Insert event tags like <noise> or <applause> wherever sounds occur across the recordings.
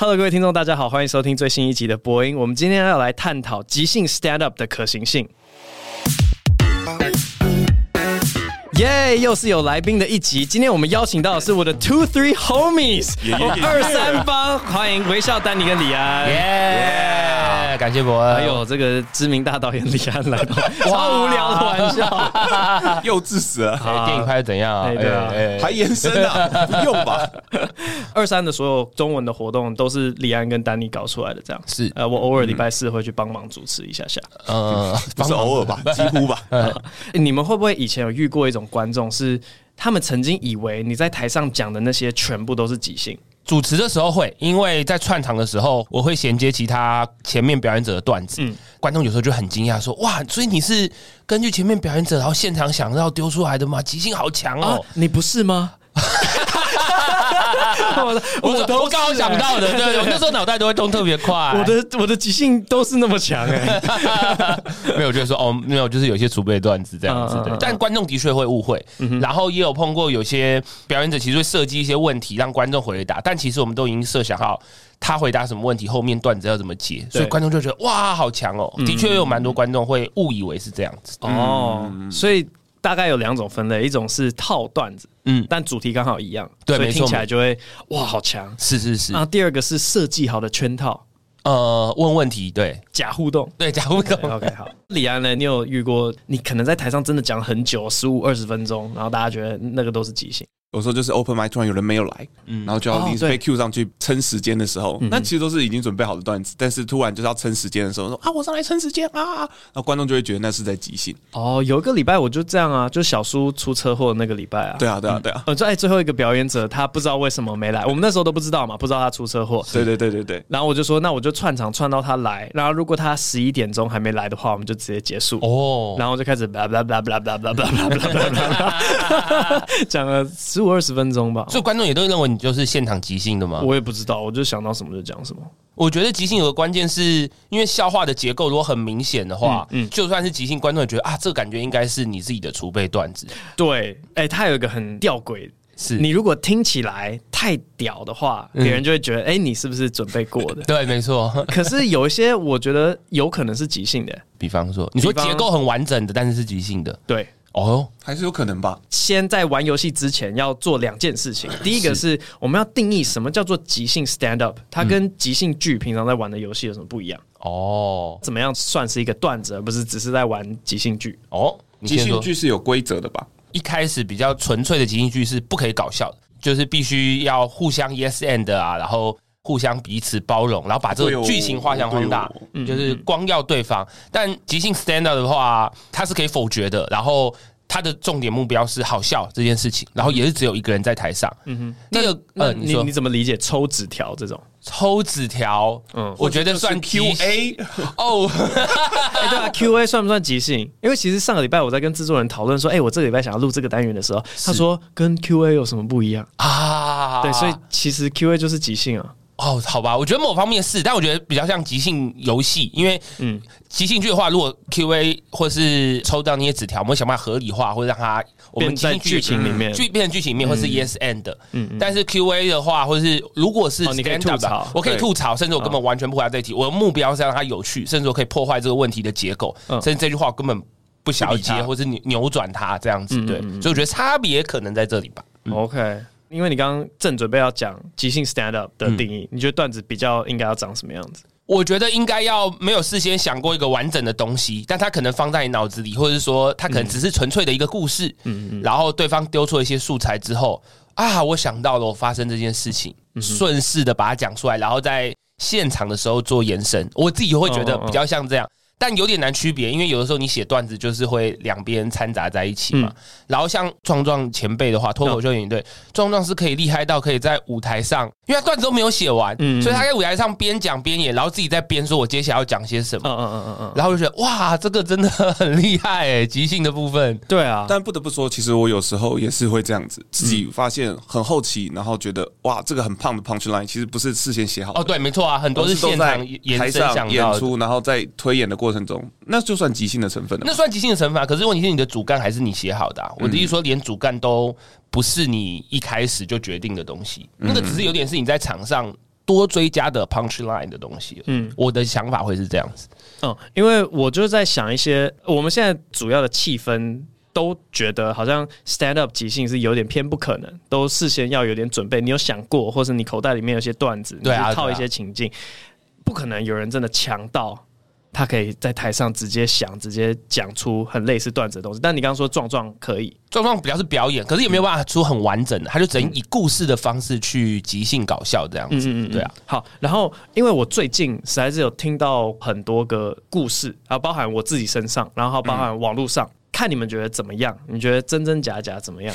Hello，各位听众，大家好，欢迎收听最新一集的播音。我们今天要来探讨即兴 stand up 的可行性。耶！Yeah, 又是有来宾的一集。今天我们邀请到的是我的 Two Three Homies，二三帮，欢迎微笑丹尼跟李安。耶！感谢伯恩。还有这个知名大导演李安来到，<laughs> 超无聊的玩笑，幼稚死了。电影拍的怎样？对啊，还延伸啊？不用吧？<laughs> 二三的所有中文的活动都是李安跟丹尼搞出来的，这样是。呃，我偶尔礼拜四会去帮忙主持一下下。嗯，<laughs> 不是偶尔吧？几乎吧。你们会不会以前有遇过一种？观众是他们曾经以为你在台上讲的那些全部都是即兴。主持的时候会，因为在串场的时候，我会衔接其他前面表演者的段子。嗯，观众有时候就很惊讶，说：“哇，所以你是根据前面表演者，然后现场想要丢出来的吗？即兴好强哦！”你不是吗？<laughs> <laughs> <laughs> <laughs> 我我我刚好想到的，对，我那时候脑袋都会动特别快。我的我的即兴都是那么强哎，<laughs> 没有，就是说哦，没有，就是有些储备段子这样子的。但观众的确会误会，然后也有碰过有些表演者其实会设计一些问题让观众回答，但其实我们都已经设想好他回答什么问题，后面段子要怎么接，所以观众就觉得哇，好强哦。的确有蛮多观众会误以为是这样子哦，所以。大概有两种分类，一种是套段子，嗯，但主题刚好一样，对，所以听起来就会哇，好强，是是是。然后第二个是设计好的圈套，呃，问问题，对，假互动，对，假互动。OK，好。李安呢，你有遇过？你可能在台上真的讲很久，十五二十分钟，然后大家觉得那个都是即兴。有时候就是 open mic 突然有人没有来，嗯，然后就要临时被 cue 上去撑时间的时候，那其实都是已经准备好的段子，但是突然就是要撑时间的时候，说啊，我上来撑时间啊，然后观众就会觉得那是在即兴。哦，有一个礼拜我就这样啊，就小叔出车祸的那个礼拜啊，对啊，对啊，对啊。呃，在最后一个表演者他不知道为什么没来，我们那时候都不知道嘛，不知道他出车祸。对对对对对。然后我就说，那我就串场串到他来，然后如果他十一点钟还没来的话，我们就直接结束。哦。然后就开始讲了十五二十分钟吧。所以观众也都认为你就是现场即兴的吗？我也不知道，我就想到什么就讲什么。我觉得即兴有个关键是因为笑话的结构如果很明显的话，嗯，嗯就算是即兴，观众也觉得啊，这个感觉应该是你自己的储备段子。对，哎、欸，他有一个很吊诡，是你如果听起来太屌的话，别人就会觉得，哎、欸，你是不是准备过的？<laughs> 对，没错。<laughs> 可是有一些，我觉得有可能是即兴的，比方说，你说结构很完整的，但是是即兴的，对。哦，还是有可能吧。先在玩游戏之前要做两件事情。<laughs> 第一个是我们要定义什么叫做即兴 stand up，它跟即兴剧平常在玩的游戏有什么不一样？哦，怎么样算是一个段子，而不是只是在玩即兴剧？哦，即兴剧是有规则的吧？一开始比较纯粹的即兴剧是不可以搞笑的，就是必须要互相 yes and 啊，然后。互相彼此包容，然后把这个剧情画像放大，就是光耀对方。但即兴 stand up 的话，它是可以否决的。然后它的重点目标是好笑这件事情，然后也是只有一个人在台上。嗯哼，第二个，呃，你你怎么理解抽纸条这种？抽纸条，嗯，我觉得算 Q A <laughs> 哦。哎，对啊，Q A 算不算即兴？因为其实上个礼拜我在跟制作人讨论说，哎，我这个礼拜想要录这个单元的时候，他说跟 Q A 有什么不一样啊？对，所以其实 Q A 就是即兴啊。哦，好吧，我觉得某方面是，但我觉得比较像即兴游戏，因为嗯，即兴剧的话，如果 Q A 或是抽到那些纸条，我们想办法合理化，或者让它我们在剧情里面，剧变成剧情里面，或是 Yes and，嗯，但是 Q A 的话，或者是如果是你可以吐槽，我可以吐槽，甚至我根本完全不回答这题，我的目标是让它有趣，甚至我可以破坏这个问题的结构，甚至这句话我根本不想要接，或是扭扭转它这样子，对，所以我觉得差别可能在这里吧。OK。因为你刚刚正准备要讲即兴 stand up 的定义，嗯、你觉得段子比较应该要长什么样子？我觉得应该要没有事先想过一个完整的东西，但他可能放在你脑子里，或者是说他可能只是纯粹的一个故事。嗯嗯，然后对方丢出一些素材之后，啊，我想到了我发生这件事情，顺势的把它讲出来，然后在现场的时候做延伸。我自己会觉得比较像这样。但有点难区别，因为有的时候你写段子就是会两边掺杂在一起嘛。嗯、然后像壮壮前辈的话，脱口秀演员队，壮壮是可以厉害到可以在舞台上，因为他段子都没有写完，嗯、所以他在舞台上边讲边演，然后自己在边说我接下来要讲些什么。嗯嗯嗯嗯，然后就觉得哇，这个真的很厉害哎，即兴的部分。对啊，但不得不说，其实我有时候也是会这样子，自己发现很后期，然后觉得哇，这个很胖的 punch line 其实不是事先写好的。哦，对，没错啊，很多是现场台上演出，然后在推演的过程中，那。就算即兴的成分了，那算即兴的成分。可是问题是，你的主干还是你写好的。啊。我的意思说，连主干都不是你一开始就决定的东西。那个只是有点是你在场上多追加的 punch line 的东西。嗯，我的想法会是这样子。嗯，因为我就是在想一些，我们现在主要的气氛都觉得好像 stand up 即兴是有点偏不可能，都事先要有点准备。你有想过，或是你口袋里面有些段子，你去，套一些情境，不可能有人真的强到。他可以在台上直接想，直接讲出很类似段子的东西。但你刚刚说壮壮可以，壮壮比较是表演，可是也没有办法出很完整的，他就只能以故事的方式去即兴搞笑这样子。嗯嗯，对啊。好，然后因为我最近实在是有听到很多个故事，啊，包含我自己身上，然后包含网络上。嗯看你们觉得怎么样？你觉得真真假假怎么样？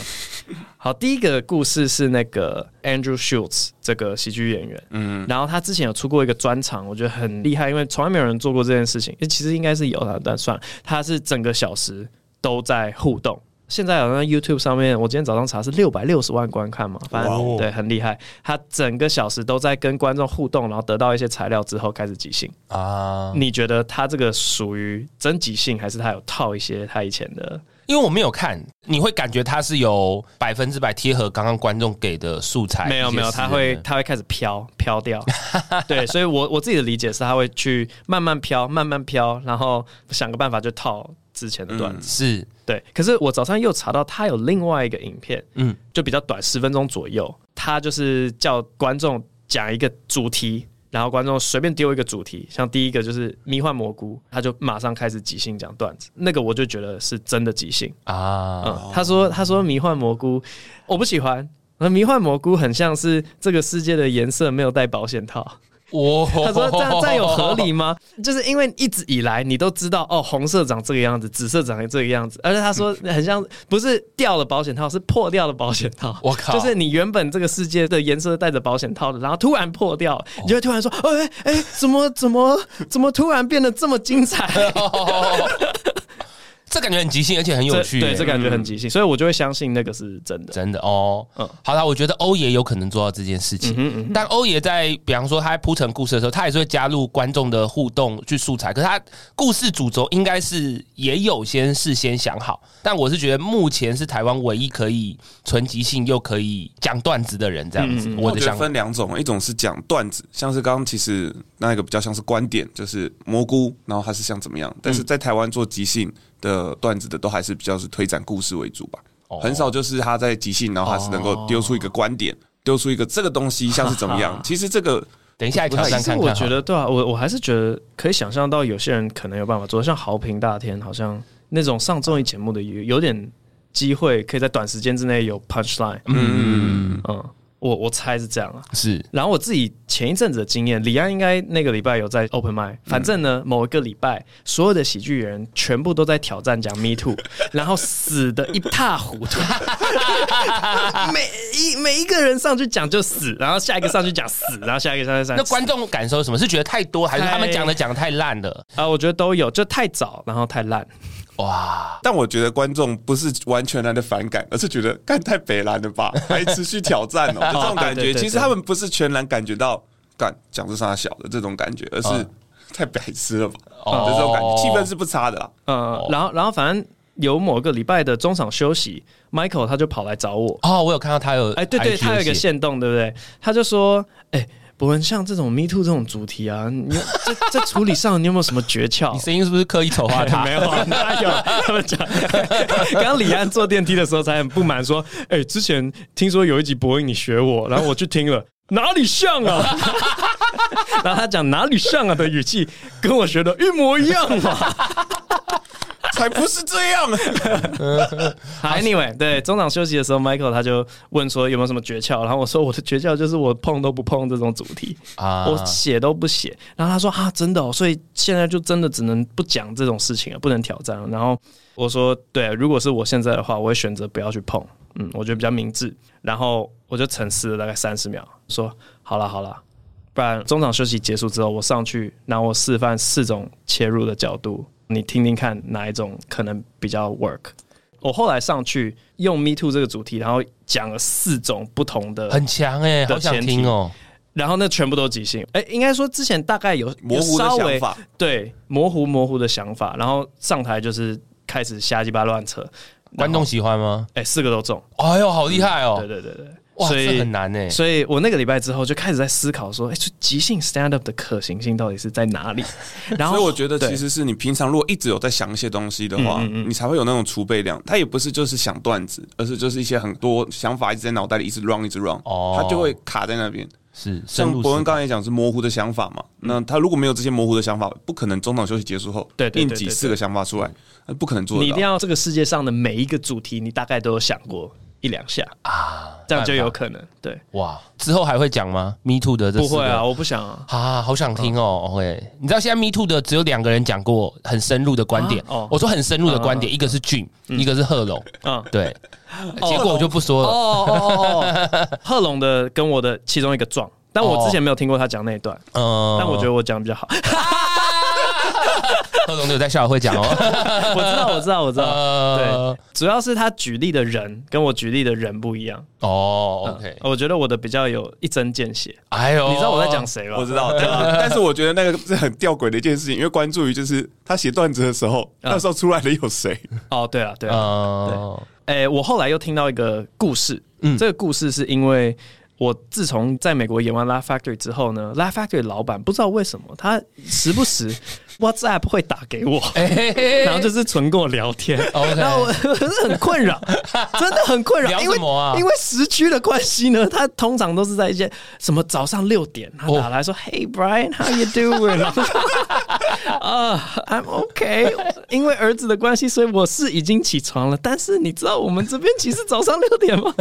好，第一个故事是那个 Andrew Schultz 这个喜剧演员，嗯，然后他之前有出过一个专场，我觉得很厉害，因为从来没有人做过这件事情。其实应该是有他，但算了，他是整个小时都在互动。现在好像 YouTube 上面，我今天早上查是六百六十万观看嘛，反正对，很厉害。他整个小时都在跟观众互动，然后得到一些材料之后开始即兴啊。你觉得他这个属于真即兴，还是他有套一些他以前的？因为我没有看，你会感觉他是有百分之百贴合刚刚观众给的素材？没有没有，他会他会开始飘飘掉。<laughs> 对，所以我我自己的理解是他会去慢慢飘，慢慢飘，然后想个办法就套。之前的段子、嗯、是对，可是我早上又查到他有另外一个影片，嗯，就比较短，十分钟左右。他就是叫观众讲一个主题，然后观众随便丢一个主题，像第一个就是迷幻蘑菇，他就马上开始即兴讲段子。那个我就觉得是真的即兴啊。嗯，他说他说迷幻蘑菇我不喜欢，迷幻蘑菇很像是这个世界的颜色没有带保险套。哦，他说这样这样有合理吗？<laughs> 就是因为一直以来你都知道哦，红色长这个样子，紫色长这个样子，而且他说很像不是掉了保险套，是破掉的保险套。我靠，就是你原本这个世界的颜色带着保险套的，然后突然破掉，你就会突然说，哎哎，怎么怎么怎么突然变得这么精彩？这感觉很即兴，而且很有趣。对，这感觉很即兴，所以我就会相信那个是真的，真的哦。嗯，好啦，我觉得欧爷有可能做到这件事情。嗯嗯。但欧爷在，比方说他在铺陈故事的时候，他也是会加入观众的互动去素材。可是他故事主轴应该是也有先事先想好。但我是觉得目前是台湾唯一可以纯即兴又可以讲段子的人，这样子。我的想法分两种，一种是讲段子，像是刚刚其实那个比较像是观点，就是蘑菇，然后他是想怎么样。但是在台湾做即兴的段子的都还是比较是推展故事为主吧，很少就是他在即兴，然后他是能够丢出一个观点，丢出一个这个东西像是怎么样。其实这个等一下挑战看看。我觉得对啊，我我还是觉得可以想象到有些人可能有办法做，像豪平大天，好像那种上综艺节目的有有点机会，可以在短时间之内有 punch line。嗯嗯。我我猜是这样啊，是。然后我自己前一阵子的经验，李安应该那个礼拜有在 open mic。反正呢，某一个礼拜，所有的喜剧人全部都在挑战讲 <laughs> me too，然后死的一塌糊涂。<laughs> 每一每一个人上去讲就死，然后下一个上去讲死，然后下一个上去讲。那观众感受什么？是觉得太多，还是他们讲的讲的太烂了？啊，我觉得都有，就太早，然后太烂。哇！但我觉得观众不是完全来的反感，而是觉得干太北蓝了吧，<laughs> 还持续挑战哦，<laughs> 这种感觉。其实他们不是全然感觉到干讲这啥小的这种感觉，而是太白痴了吧？哦，这种感觉，气氛是不差的啦。嗯，然后然后反正有某个礼拜的中场休息，Michael 他就跑来找我。哦，我有看到他有，哎，对对，他有一个线动，对不对？他就说，哎。博恩，像这种 Me Too 这种主题啊，你在在 <laughs> 处理上你有没有什么诀窍？你声音是不是刻意丑化他？<laughs> 没有，哪有？他们讲，<laughs> 刚刚李安坐电梯的时候才很不满，说：“哎、欸，之前听说有一集博音你学我，然后我去听了，哪里像啊？”然后他讲哪里像啊的语气，跟我学的一模一样嘛。才不是这样。<laughs> Anyway，对，中场休息的时候，Michael 他就问说有没有什么诀窍，然后我说我的诀窍就是我碰都不碰这种主题啊，我写都不写。然后他说啊，真的哦，所以现在就真的只能不讲这种事情了，不能挑战了。然后我说对，如果是我现在的话，我会选择不要去碰，嗯，我觉得比较明智。然后我就沉思了大概三十秒，说好了好了，不然中场休息结束之后，我上去，然后我示范四种切入的角度。你听听看哪一种可能比较 work？我后来上去用 Me Too 这个主题，然后讲了四种不同的，很强哎，好想听哦。然后那全部都即兴，哎，应该说之前大概有模糊的想法，对，模糊模糊的想法，然后上台就是开始瞎鸡巴乱扯。观众喜欢吗？哎，四个都中，哎呦，好厉害哦！对对对对，哇，所以这很难呢。所以我那个礼拜之后就开始在思考说，哎，即兴 stand up 的可行性到底是在哪里？<laughs> 然后，所以我觉得其实是你平常如果一直有在想一些东西的话，你才会有那种储备量。它也不是就是想段子，而是就是一些很多想法一直在脑袋里一直 run 一直 run，哦，它就会卡在那边。是，像博恩刚才讲是模糊的想法嘛，那他如果没有这些模糊的想法，不可能中场休息结束后，对，硬挤四个想法出来，不可能做。你一定要这个世界上的每一个主题，你大概都有想过。一两下啊，这样就有可能对哇。之后还会讲吗？Me Too 的这不会啊，我不想啊，啊，好想听哦。OK，你知道现在 Me Too 的只有两个人讲过很深入的观点哦。我说很深入的观点，一个是 Jim，一个是贺龙。嗯，对。结果我就不说了。哦哦哦，<laughs> 贺龙的跟我的其中一个撞，但我之前没有听过他讲那一段。嗯，但我觉得我讲的比较好。<laughs> 贺龙有在校友会讲哦，<laughs> 我知道，我知道，我知道。呃、对，主要是他举例的人跟我举例的人不一样哦。OK，我觉得我的比较有一针见血。哎呦，你知道我在讲谁吗？我知道，对吧？<laughs> 但是我觉得那个是很吊诡的一件事情，因为关注于就是他写段子的时候，那时候出来的有谁？哦，对啊，对啊，对。哎，我后来又听到一个故事，嗯，这个故事是因为。我自从在美国演完《Laugh Factory》之后呢，《Laugh Factory》老板不知道为什么，他时不时 WhatsApp 会打给我，<laughs> <laughs> 然后就是纯跟我聊天。然后我 <laughs> 是很困扰，真的很困扰。聊什么啊？因为时区的关系呢，他通常都是在一些什么早上六点，他打来说：“Hey Brian，how you doing？” 啊，I'm OK。因为儿子的关系，所以我是已经起床了。但是你知道我们这边其实早上六点吗？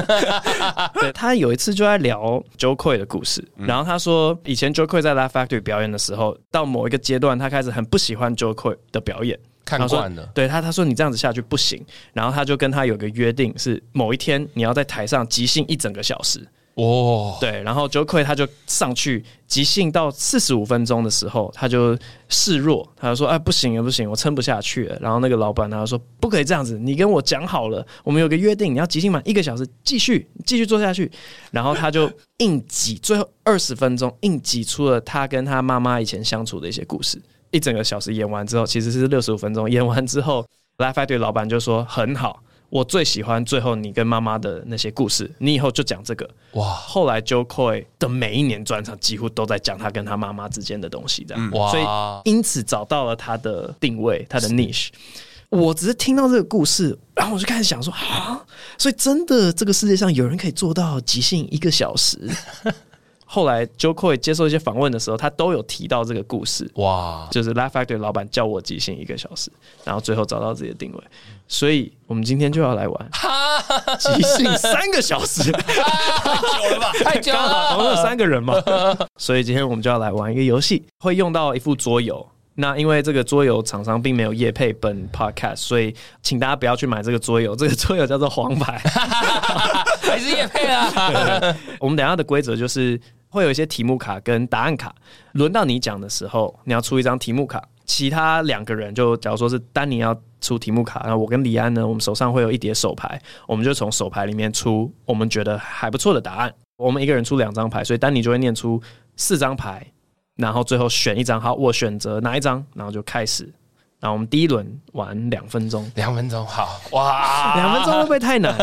对，他有一次就在。聊 Jo Koy 的故事，然后他说，以前 Jo Koy 在 Laugh Factory 表演的时候，到某一个阶段，他开始很不喜欢 Jo Koy 的表演，看惯了。对他，他说你这样子下去不行，然后他就跟他有个约定，是某一天你要在台上即兴一整个小时。哦，对，然后 Jo Koy 他就上去即兴到四十五分钟的时候，他就示弱，他就说：“哎，不行啊，不行，我撑不下去了。”然后那个老板他就说：“不可以这样子，你跟我讲好了，我们有个约定，你要即兴满一个小时，继续继续做下去。”然后他就硬挤，最后二十分钟硬挤出了他跟他妈妈以前相处的一些故事。一整个小时演完之后，其实是六十五分钟演完之后，Life Factory 老板就说：“很好。”我最喜欢最后你跟妈妈的那些故事，你以后就讲这个哇。后来 Jo Koy 的每一年专场几乎都在讲他跟他妈妈之间的东西，这样哇。所以因此找到了他的定位，他的 niche。我只是听到这个故事，然后我就开始想说啊，所以真的这个世界上有人可以做到即兴一个小时。后来 Jo Koy 接受一些访问的时候，他都有提到这个故事哇，就是 Laugh Factory 老板叫我即兴一个小时，然后最后找到自己的定位。所以我们今天就要来玩 <laughs> 即兴三个小时，太久了吧？<laughs> 太久了，我们有三个人嘛，所以今天我们就要来玩一个游戏，会用到一副桌游。那因为这个桌游厂商并没有业配本 podcast，所以请大家不要去买这个桌游。这个桌游叫做黄牌，<laughs> 还是业配啊？我们等下的规则就是。会有一些题目卡跟答案卡，轮到你讲的时候，你要出一张题目卡。其他两个人就假如说是丹尼要出题目卡，然后我跟李安呢，我们手上会有一叠手牌，我们就从手牌里面出我们觉得还不错的答案。我们一个人出两张牌，所以丹尼就会念出四张牌，然后最后选一张。好，我选择哪一张，然后就开始。然后我们第一轮玩两分钟，两分钟好哇，两分钟会不会太难？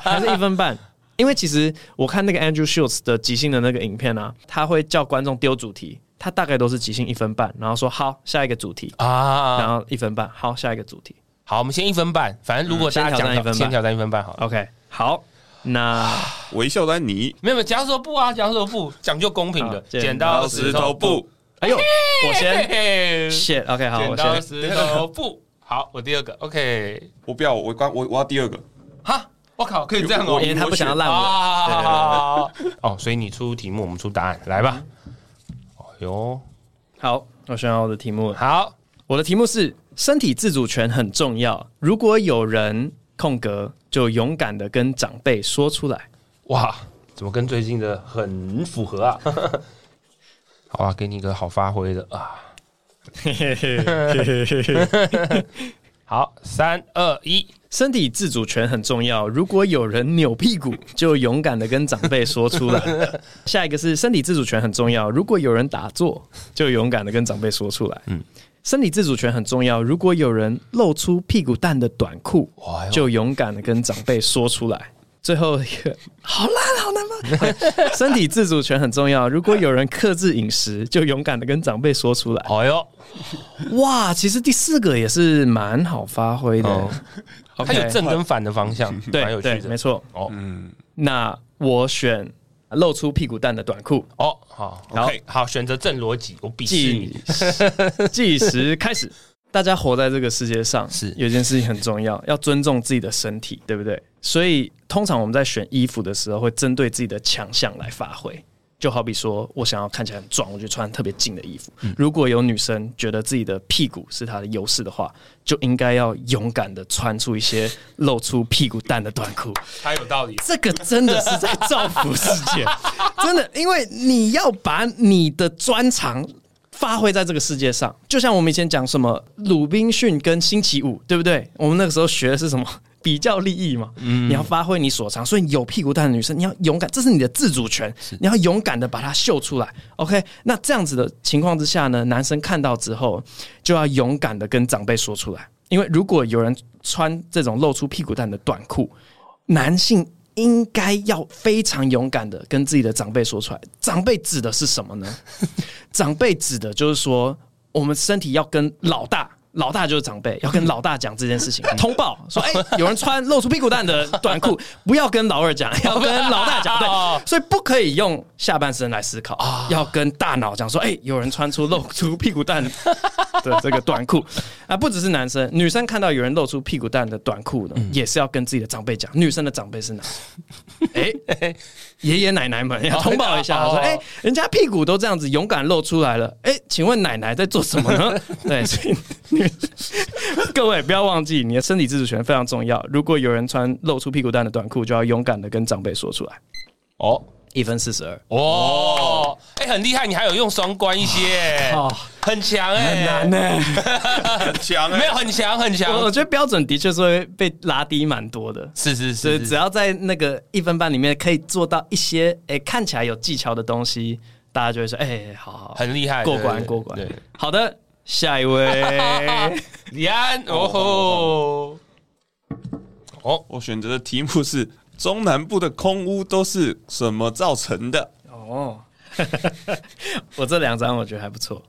还是一分半？因为其实我看那个 Andrew Schultz 的即兴的那个影片啊，他会叫观众丢主题，他大概都是即兴一分半，然后说好下一个主题。啊，然后一分半，好下一个主题，好我们先一分半，反正如果大家讲一分半，先挑战一分半好，OK 好，那微笑丹尼没有没有，假如说不啊，假如说不，讲究公平的，剪刀石头布，哎呦，我先，shit OK 好，剪刀石头布，好我第二个 OK，我不要我刚我我要第二个，哈。我靠，可以这样哦！因为他不想要烂尾。哦，所以你出题目，我们出答案，来吧。哦哟，好，我选好我的题目。好，我的题目是：身体自主权很重要。如果有人空格，就勇敢的跟长辈说出来。哇，怎么跟最近的很符合啊？<laughs> 好啊，给你一个好发挥的啊。好，三二一。身体自主权很重要。如果有人扭屁股，就勇敢的跟长辈说出来。<laughs> 下一个是身体自主权很重要。如果有人打坐，就勇敢的跟长辈说出来。嗯，身体自主权很重要。如果有人露出屁股蛋的短裤，就勇敢的跟长辈说出来。最后一个好烂，好难吗？身体自主权很重要。如果有人克制饮食，就勇敢的跟长辈说出来。哎呦，哇，其实第四个也是蛮好发挥的。哦、它 Okay, 有正跟反的方向，对，蛮有趣的。对，没错。哦，嗯，那我选露出屁股蛋的短裤。哦，好，OK，好，选择正逻辑，我鄙视你。计时开始。大家活在这个世界上，是有件事情很重要，要尊重自己的身体，对不对？所以通常我们在选衣服的时候，会针对自己的强项来发挥。就好比说我想要看起来很壮，我就穿特别紧的衣服。嗯、如果有女生觉得自己的屁股是她的优势的话，就应该要勇敢的穿出一些露出屁股蛋的短裤。太有道理，这个真的是在造福世界，<laughs> 真的，因为你要把你的专长。发挥在这个世界上，就像我们以前讲什么鲁滨逊跟星期五，对不对？我们那个时候学的是什么比较利益嘛？嗯，你要发挥你所长，所以有屁股蛋的女生，你要勇敢，这是你的自主权，你要勇敢的把它秀出来。OK，那这样子的情况之下呢，男生看到之后就要勇敢的跟长辈说出来，因为如果有人穿这种露出屁股蛋的短裤，男性。应该要非常勇敢的跟自己的长辈说出来。长辈指的是什么呢？<laughs> 长辈指的就是说，我们身体要跟老大。老大就是长辈，要跟老大讲这件事情，通报说：哎、欸，<laughs> 有人穿露出屁股蛋的短裤，<laughs> 不要跟老二讲，要跟老大讲。对，所以不可以用下半身来思考，要跟大脑讲说：哎、欸，有人穿出露出屁股蛋的 <laughs> 这个短裤啊！不只是男生，女生看到有人露出屁股蛋的短裤呢，也是要跟自己的长辈讲。女生的长辈是哪？哎、欸，爷爷奶奶们要通报一下，说：哎、欸，人家屁股都这样子勇敢露出来了，哎、欸，请问奶奶在做什么呢？<laughs> 对，所以。各位不要忘记，你的身体自主权非常重要。如果有人穿露出屁股蛋的短裤，就要勇敢的跟长辈说出来。哦，一分四十二。哦，哎、欸，很厉害，你还有用双关一些，哦，很强哎、欸，很难呢、<laughs> 欸，很强、欸，没有很强很强。我觉得标准的确是会被拉低蛮多的。是是是，所以只要在那个一分半里面可以做到一些哎、欸、看起来有技巧的东西，大家就会说哎、欸，好好，很厉害，过关过关。对，好的。下一位，<laughs> 李安哦吼！哦，我选择的题目是中南部的空污都是什么造成的？哦，<laughs> 我这两张我觉得还不错。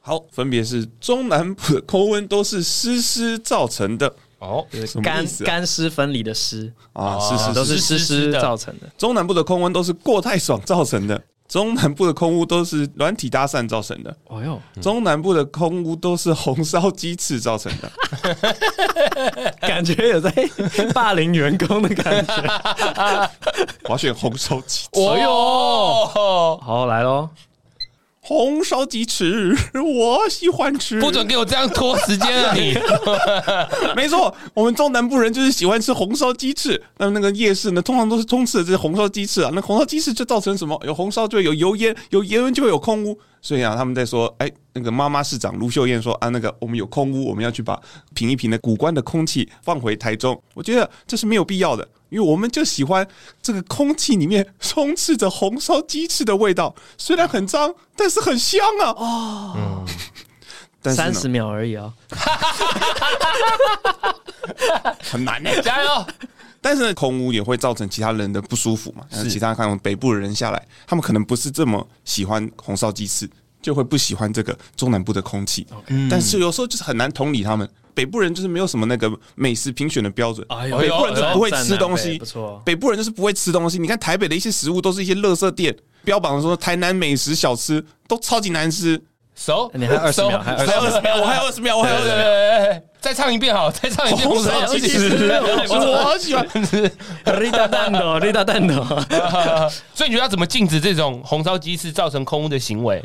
好，分别是中南部的空温都是湿湿造成的。哦，干干湿分离的湿啊，湿湿都是湿湿造成的。中南部的空温都是过太爽造成的。中南部的空屋都是软体搭讪造成的。哦哟，中南部的空屋都是红烧鸡翅造成的。<laughs> 感觉有在 <laughs> 霸凌员工的感觉。我要选红烧鸡翅。哦哟，好来喽。红烧鸡翅，<laughs> 我喜欢吃。不准给我这样拖时间啊！你 <laughs> 没错，我们中南部人就是喜欢吃红烧鸡翅。那么那个夜市呢，通常都是充斥着这些红烧鸡翅啊。那红烧鸡翅就造成什么？有红烧就会有油烟，有油烟就会有空污。所以啊，他们在说，哎，那个妈妈市长卢秀燕说啊，那个我们有空屋，我们要去把品一品的古关的空气放回台中。我觉得这是没有必要的。因为我们就喜欢这个空气里面充斥着红烧鸡翅的味道，虽然很脏，但是很香啊！哦，嗯，三十秒而已啊，<laughs> 很难的，<laughs> 加油！但是空污也会造成其他人的不舒服嘛？是其他看北部的人下来，他们可能不是这么喜欢红烧鸡翅，就会不喜欢这个中南部的空气。但是有时候就是很难同理他们。北部人就是没有什么那个美食评选的标准，哎、北部人就是不会吃东西。北部人就是不会吃东西。你看台北的一些食物都是一些垃圾店，标榜说台南美食小吃都超级难吃。熟，<laughs> 你还有二十秒，还有二十秒，我还有二十秒，我还有二十秒。再唱一遍好，再唱一遍。红烧鸡翅，我好喜欢吃。立大蛋的，绿大蛋的。<laughs> <laughs> <laughs> 所以你觉得要怎么禁止这种红烧鸡翅造成空污的行为？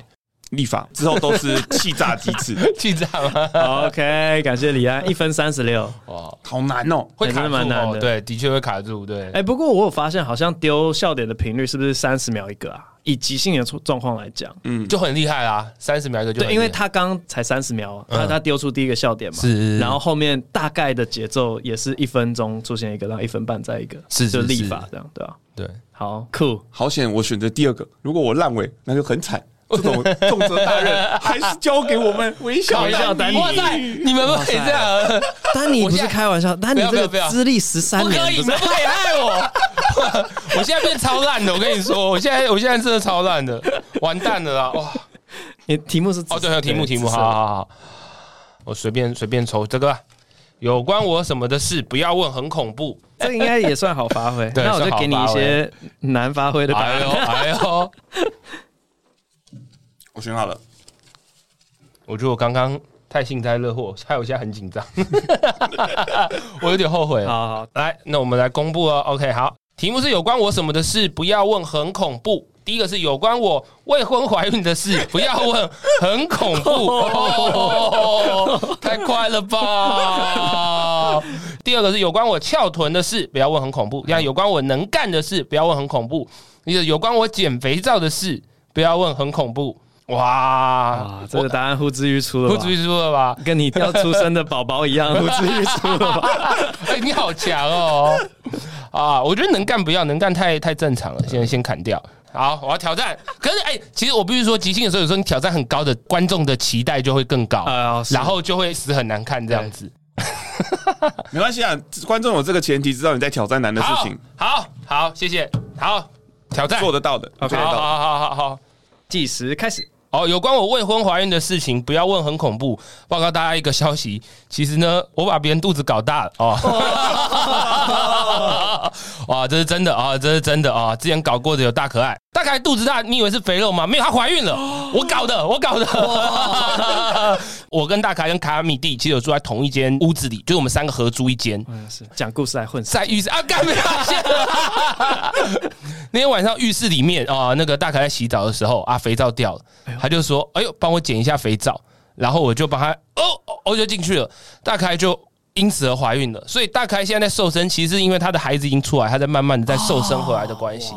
立法之后都是气炸鸡翅，<laughs> 气炸吗？OK，感谢李安，一分三十六，哇，好难哦，会卡住蛮难的，对，的确会卡住，对。哎，不过我有发现，好像丢笑点的频率是不是三十秒一个啊？以即兴的状况来讲，嗯，就很厉害啦，三十秒一个就对，因为他刚才三十秒，他他丢出第一个笑点嘛，是，然后后面大概的节奏也是一分钟出现一个，然后一分半再一个，是就立法这样，对吧？对，好。酷，好险，我选择第二个，如果我烂尾，那就很惨。这种重责大任还是交给我们微笑丹尼。哇塞，你们不可以这样，丹尼不是开玩笑，丹尼这个资历十三年，不可以，不可以害我。<laughs> 我现在变超烂的，我跟你说，我现在我现在真的超烂的，完蛋了啦！哇，你题目是哦，对，还有题目题目，好好好，我随便随便抽这个，有关我什么的事，不要问，很恐怖。这个应该也算好发挥，<laughs> 那我就给你一些难发挥的答案。哎呦，我选好了。我觉得我刚刚太幸灾乐祸，害我现在很紧张，<laughs> 我有点后悔。好好，来，那我们来公布哦。OK，好，题目是有关我什么的事，不要问，很恐怖。第一个是有关我未婚怀孕的事，不要问，很恐怖。哦，<laughs> 太快了吧！第二个是有关我翘臀的事，不要问，很恐怖。第二，有关我能干的事，不要问，很恐怖。第三，有关我减肥皂的事，不要问，很恐怖。哇，这个答案呼之欲出了，呼之欲出了吧？跟你要出生的宝宝一样，<laughs> 呼之欲出了吧？哎、欸，你好强哦！啊，我觉得能干不要，能干太太正常了，现在先砍掉。好，我要挑战。可是，哎、欸，其实我必须说，即兴的时候，有时候你挑战很高的，观众的期待就会更高，呃、然后就会死很难看这样子。<laughs> 没关系啊，观众有这个前提，知道你在挑战难的事情。好好，好，谢谢。好，挑战做得到的。OK，好好好好好，计时开始。哦，有关我未婚怀孕的事情，不要问，很恐怖。报告大家一个消息，其实呢，我把别人肚子搞大了哦。<laughs> <laughs> 哇，这是真的啊，这是真的啊！之前搞过的有大可爱，大可爱肚子大，你以为是肥肉吗？没有，她怀孕了，<gasps> 我搞的，我搞的。<laughs> 我跟大可爱跟卡米蒂其实有住在同一间屋子里，就是我们三个合租一间。是讲故事来混，在浴室啊，干没发现？<laughs> 那天晚上浴室里面啊，那个大可爱洗澡的时候啊，肥皂掉了。他就说：“哎呦，帮我捡一下肥皂。”然后我就帮他哦，哦就进去了。大可爱就因此而怀孕了。所以大开现在在瘦身，其实是因为他的孩子已经出来，他在慢慢的在瘦身回来的关系。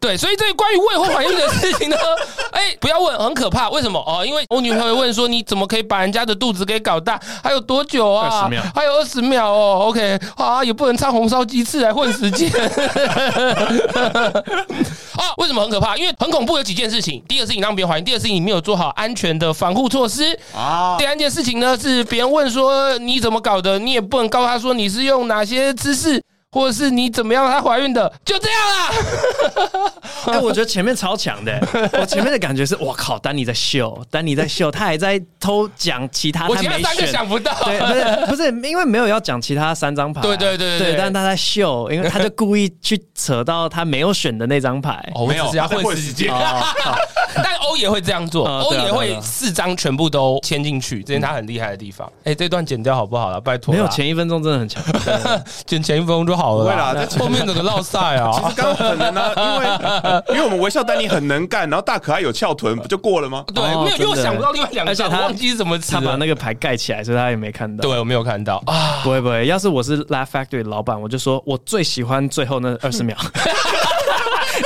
对，所以这关于未婚怀孕的事情呢，<laughs> 哎，不要问，很可怕。为什么？哦，因为我女朋友问说：“你怎么可以把人家的肚子给搞大？还有多久啊？二十秒，还有二十秒哦。”OK，啊，也不能唱红烧鸡翅来混时间。啊，<laughs> 为什么很可怕？因为很恐怖，有几件事情。第一个事情让别人怀孕，第二个事情你没有做好安全的防护措施啊。第三件事情呢，是别人问说你怎么搞的，你也不能告诉他说你是用哪些姿势。或者是你怎么样？她怀孕的就这样啦。<laughs> 哎，我觉得前面超强的，<laughs> 我前面的感觉是，我靠，丹尼在秀，丹尼在秀，他还在偷讲其他，我前面三个想不到，对，不是不是，因为没有要讲其他三张牌，对对对对，但是他在秀，因为他就故意去扯到他没有选的那张牌，哦，没有，是要混时间。<laughs> 但欧也会这样做，欧也会四张全部都签进去，这是他很厉害的地方。哎，这段剪掉好不好了？拜托，没有前一分钟真的很强，<laughs> 剪前一分钟就。好了，不会啦，在后面整个绕赛啊。其实刚刚很能啊，因为 <laughs> 因为我们微笑丹尼很能干，然后大可爱有翘臀，不就过了吗？对，没有，因为我想不到另外两个，而且他忘记是怎么，他把那个牌盖起来，所以他也没看到。对，我没有看到啊，不会不会，要是我是 Laugh Factory 的老板，我就说我最喜欢最后那二十秒，<laughs>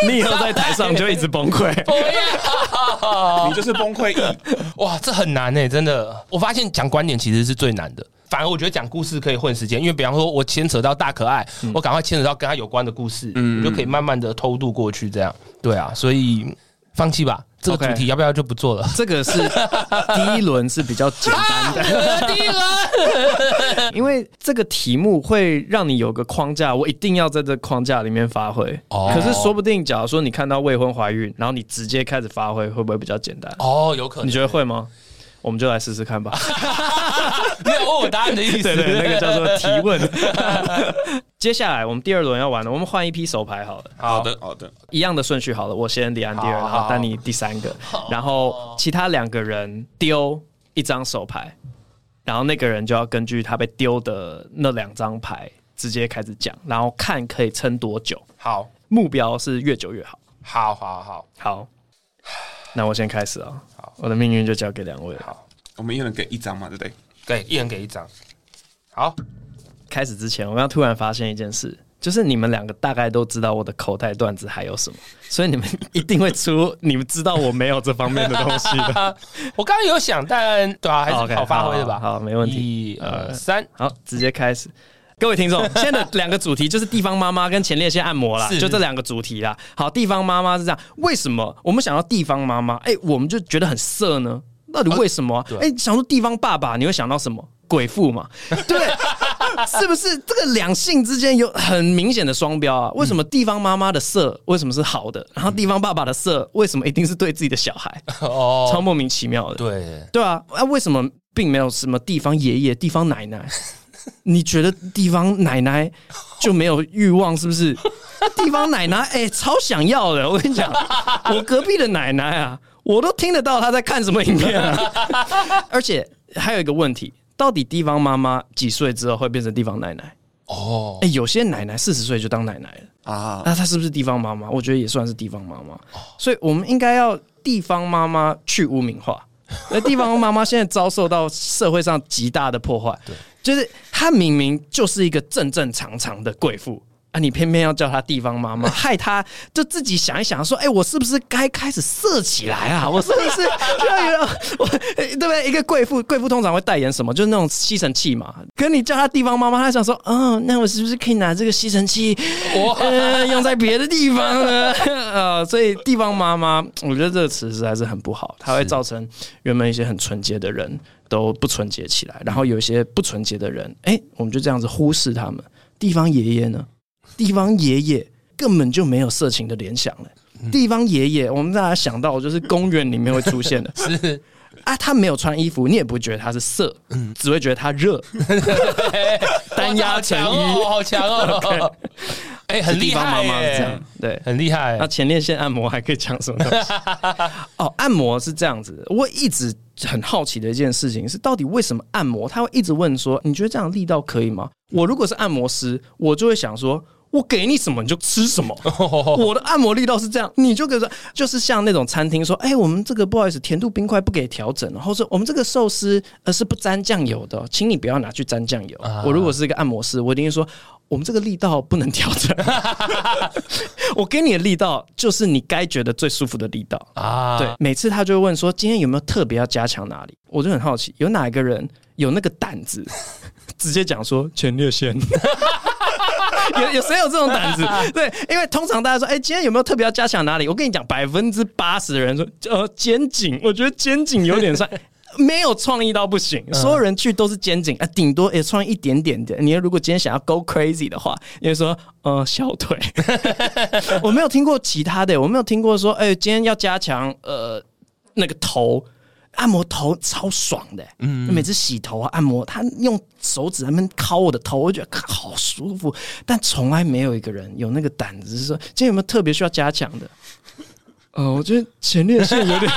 你以后在台上就一直崩溃，<laughs> <laughs> 你就是崩溃一。<laughs> 哇，这很难诶，真的。我发现讲观点其实是最难的。反而我觉得讲故事可以混时间，因为比方说我牵扯到大可爱，嗯、我赶快牵扯到跟他有关的故事，嗯，我就可以慢慢的偷渡过去，这样。对啊，所以放弃吧，这个主题要不要就不做了？这个是 <laughs> 第一轮是比较简单的，啊、第一轮，因为这个题目会让你有个框架，我一定要在这框架里面发挥。哦，可是说不定，假如说你看到未婚怀孕，然后你直接开始发挥，会不会比较简单？哦，有可能，你觉得会吗？我们就来试试看吧。<laughs> 没有问我答案的意思，对，对对，那个叫做提问。<laughs> 接下来我们第二轮要玩了，我们换一批手牌好了。好的，好的，一样的顺序好了，我先，李安第二，然后丹尼第三个，然后其他两个人丢一张手牌，然后那个人就要根据他被丢的那两张牌直接开始讲，然后看可以撑多久。好，目标是越久越好。好好好好。那我先开始啊，好，我的命运就交给两位。好，我们一人给一张嘛，对不对？对，一人给一张。好，开始之前，我们要突然发现一件事，就是你们两个大概都知道我的口袋段子还有什么，所以你们一定会出你们知道我没有这方面的东西的。<laughs> 我刚刚有想，但对啊，还是好发挥的吧？好，没问题。一二三，好，直接开始。各位听众，现在的两个主题就是地方妈妈跟前列腺按摩啦，就这两个主题啦。好，地方妈妈是这样，为什么我们想到地方妈妈，哎，我们就觉得很色呢？到底为什么？哎，想说地方爸爸，你会想到什么？鬼父嘛？<laughs> 对，是不是这个两性之间有很明显的双标啊？为什么地方妈妈的色为什么是好的，然后地方爸爸的色为什么一定是对自己的小孩？哦，超莫名其妙的。对对啊，啊，为什么并没有什么地方爷爷、地方奶奶？你觉得地方奶奶就没有欲望是不是？地方奶奶哎、欸，超想要的。我跟你讲，我隔壁的奶奶啊，我都听得到她在看什么影片啊。而且还有一个问题，到底地方妈妈几岁之后会变成地方奶奶？哦，哎，有些奶奶四十岁就当奶奶了啊，那她是不是地方妈妈？我觉得也算是地方妈妈。所以我们应该要地方妈妈去污名化。那地方妈妈现在遭受到社会上极大的破坏，对，就是她明明就是一个正正常常的贵妇。啊！你偏偏要叫她地方妈妈，<laughs> 害她就自己想一想，说：“哎、欸，我是不是该开始色起来啊？我是不是 <laughs> 要有我对不对？一个贵妇，贵妇通常会代言什么？就是那种吸尘器嘛。可你叫她地方妈妈，她想说：哦，那我是不是可以拿这个吸尘器，呃，用在别的地方呢？啊，<laughs> 所以地方妈妈，我觉得这个词实在是很不好，它会造成原本一些很纯洁的人都不纯洁起来，然后有一些不纯洁的人，哎、欸，我们就这样子忽视他们。地方爷爷呢？地方爷爷根本就没有色情的联想了。地方爷爷，我们大家想到就是公园里面会出现的，<laughs> 是啊，他没有穿衣服，你也不会觉得他是色，只会觉得他热。<laughs> <laughs> 单压成衣，好强哦！哎，很厉害，这样，对，很厉害。那前列腺按摩还可以讲什么东西？<laughs> 哦，按摩是这样子。我一直很好奇的一件事情是，到底为什么按摩他会一直问说，你觉得这样力道可以吗？我如果是按摩师，我就会想说。我给你什么你就吃什么，<laughs> 我的按摩力道是这样，你就给说，就是像那种餐厅说，哎，我们这个不好意思，甜度冰块不给调整，然后说我们这个寿司呃是不沾酱油的，请你不要拿去沾酱油。我如果是一个按摩师，我一定会说，我们这个力道不能调整，<laughs> 我给你的力道就是你该觉得最舒服的力道啊。对，每次他就会问说，今天有没有特别要加强哪里？我就很好奇，有哪一个人有那个胆子 <laughs> 直接讲说前列腺？<laughs> 有有谁有这种胆子？对，因为通常大家说，哎、欸，今天有没有特别要加强哪里？我跟你讲，百分之八十的人说，呃，肩颈，我觉得肩颈有点帅，没有创意到不行。所有人去都是肩颈，啊，顶多也创意一点点的。你如果今天想要 go crazy 的话，你就说，呃，小腿。<laughs> <laughs> 我没有听过其他的，我没有听过说，哎、欸，今天要加强，呃，那个头。按摩头超爽的，嗯，每次洗头啊，按摩，他用手指在那边敲我的头，我觉得好舒服。但从来没有一个人有那个胆子，是说今天有没有特别需要加强的？<laughs> 呃，我觉得前列腺有点，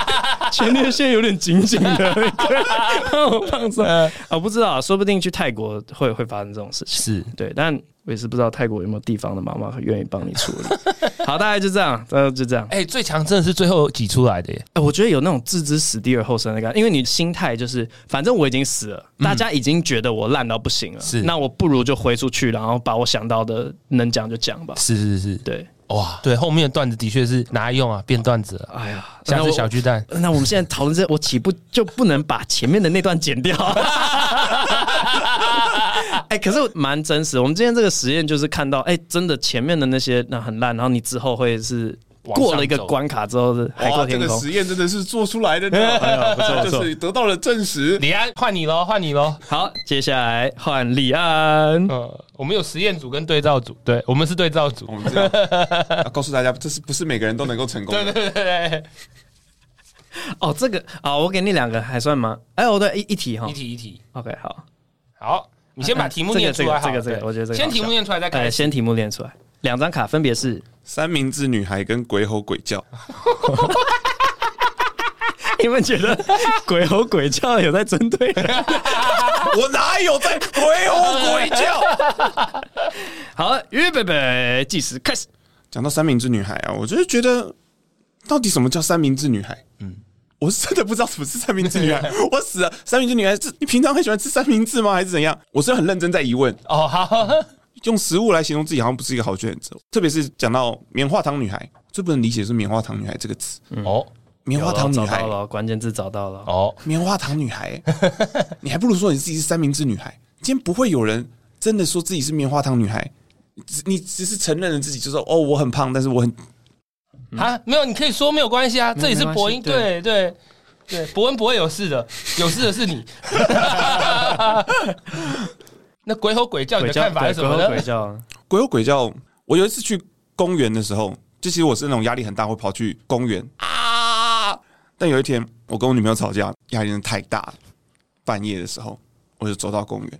<laughs> 前列腺有点紧紧的，<laughs> 让我放松。啊，我不知道，说不定去泰国会会发生这种事情。是对，但。我也是不知道泰国有没有地方的妈妈愿意帮你处理。<laughs> 好，大概就这样，大概就这样。哎、欸，最强真的是最后挤出来的耶！哎、欸，我觉得有那种置之死地而后生的感觉，因为你心态就是，反正我已经死了，大家已经觉得我烂到不行了，是、嗯，那我不如就挥出去，然后把我想到的能讲就讲吧。是是是，对，哇，对，后面的段子的确是拿来用啊，变段子了。哎呀，像是小巨蛋。那我们现在讨论这，我岂不就不能把前面的那段剪掉？<laughs> 哎、欸，可是蛮真实。我们今天这个实验就是看到，哎、欸，真的前面的那些那很烂，然后你之后会是过了一个关卡之后是海阔天空。这个实验真的是做出来的呢，不错 <laughs> 不错，就是得到了证实。李安，换你喽，换你喽。好，接下来换李安。呃，我们有实验组跟对照组，对，我们是对照组。我们这样要告诉大家，这是不是每个人都能够成功的？<laughs> 对对对对。哦，这个啊，我给你两个还算吗？哎、欸，我对一一题哈，一题一题。OK，好，好。你先把题目念出来，这个这个，我觉得这个先题目念出来再看。先题目念出来，两张卡分别是三明治女孩跟鬼吼鬼叫。<laughs> 你们觉得鬼吼鬼叫有在针对？<laughs> 我哪有在鬼吼鬼叫？好，预备备，计时开始。讲到三明治女孩啊，我就是觉得，到底什么叫三明治女孩？嗯。我是真的不知道什么是三明治女孩，<laughs> 我死了！三明治女孩是你平常很喜欢吃三明治吗？还是怎样？我是很认真在疑问哦。好，用食物来形容自己好像不是一个好选择，特别是讲到棉花糖女孩，最不能理解是棉花糖女孩这个词哦。棉花糖女孩，找到了关键字，找到了哦。棉花糖女孩，<laughs> 你还不如说你自己是三明治女孩。今天不会有人真的说自己是棉花糖女孩，你只是承认了自己，就说哦，我很胖，但是我很。啊，没有，你可以说没有关系啊，这里是博音，对对对，博恩不会有事的，有事的是你。那鬼吼鬼叫你的看法是什么呢？鬼吼鬼叫，鬼吼鬼叫。我有一次去公园的时候，就其实我是那种压力很大，会跑去公园啊。但有一天，我跟我女朋友吵架，压力真的太大了。半夜的时候，我就走到公园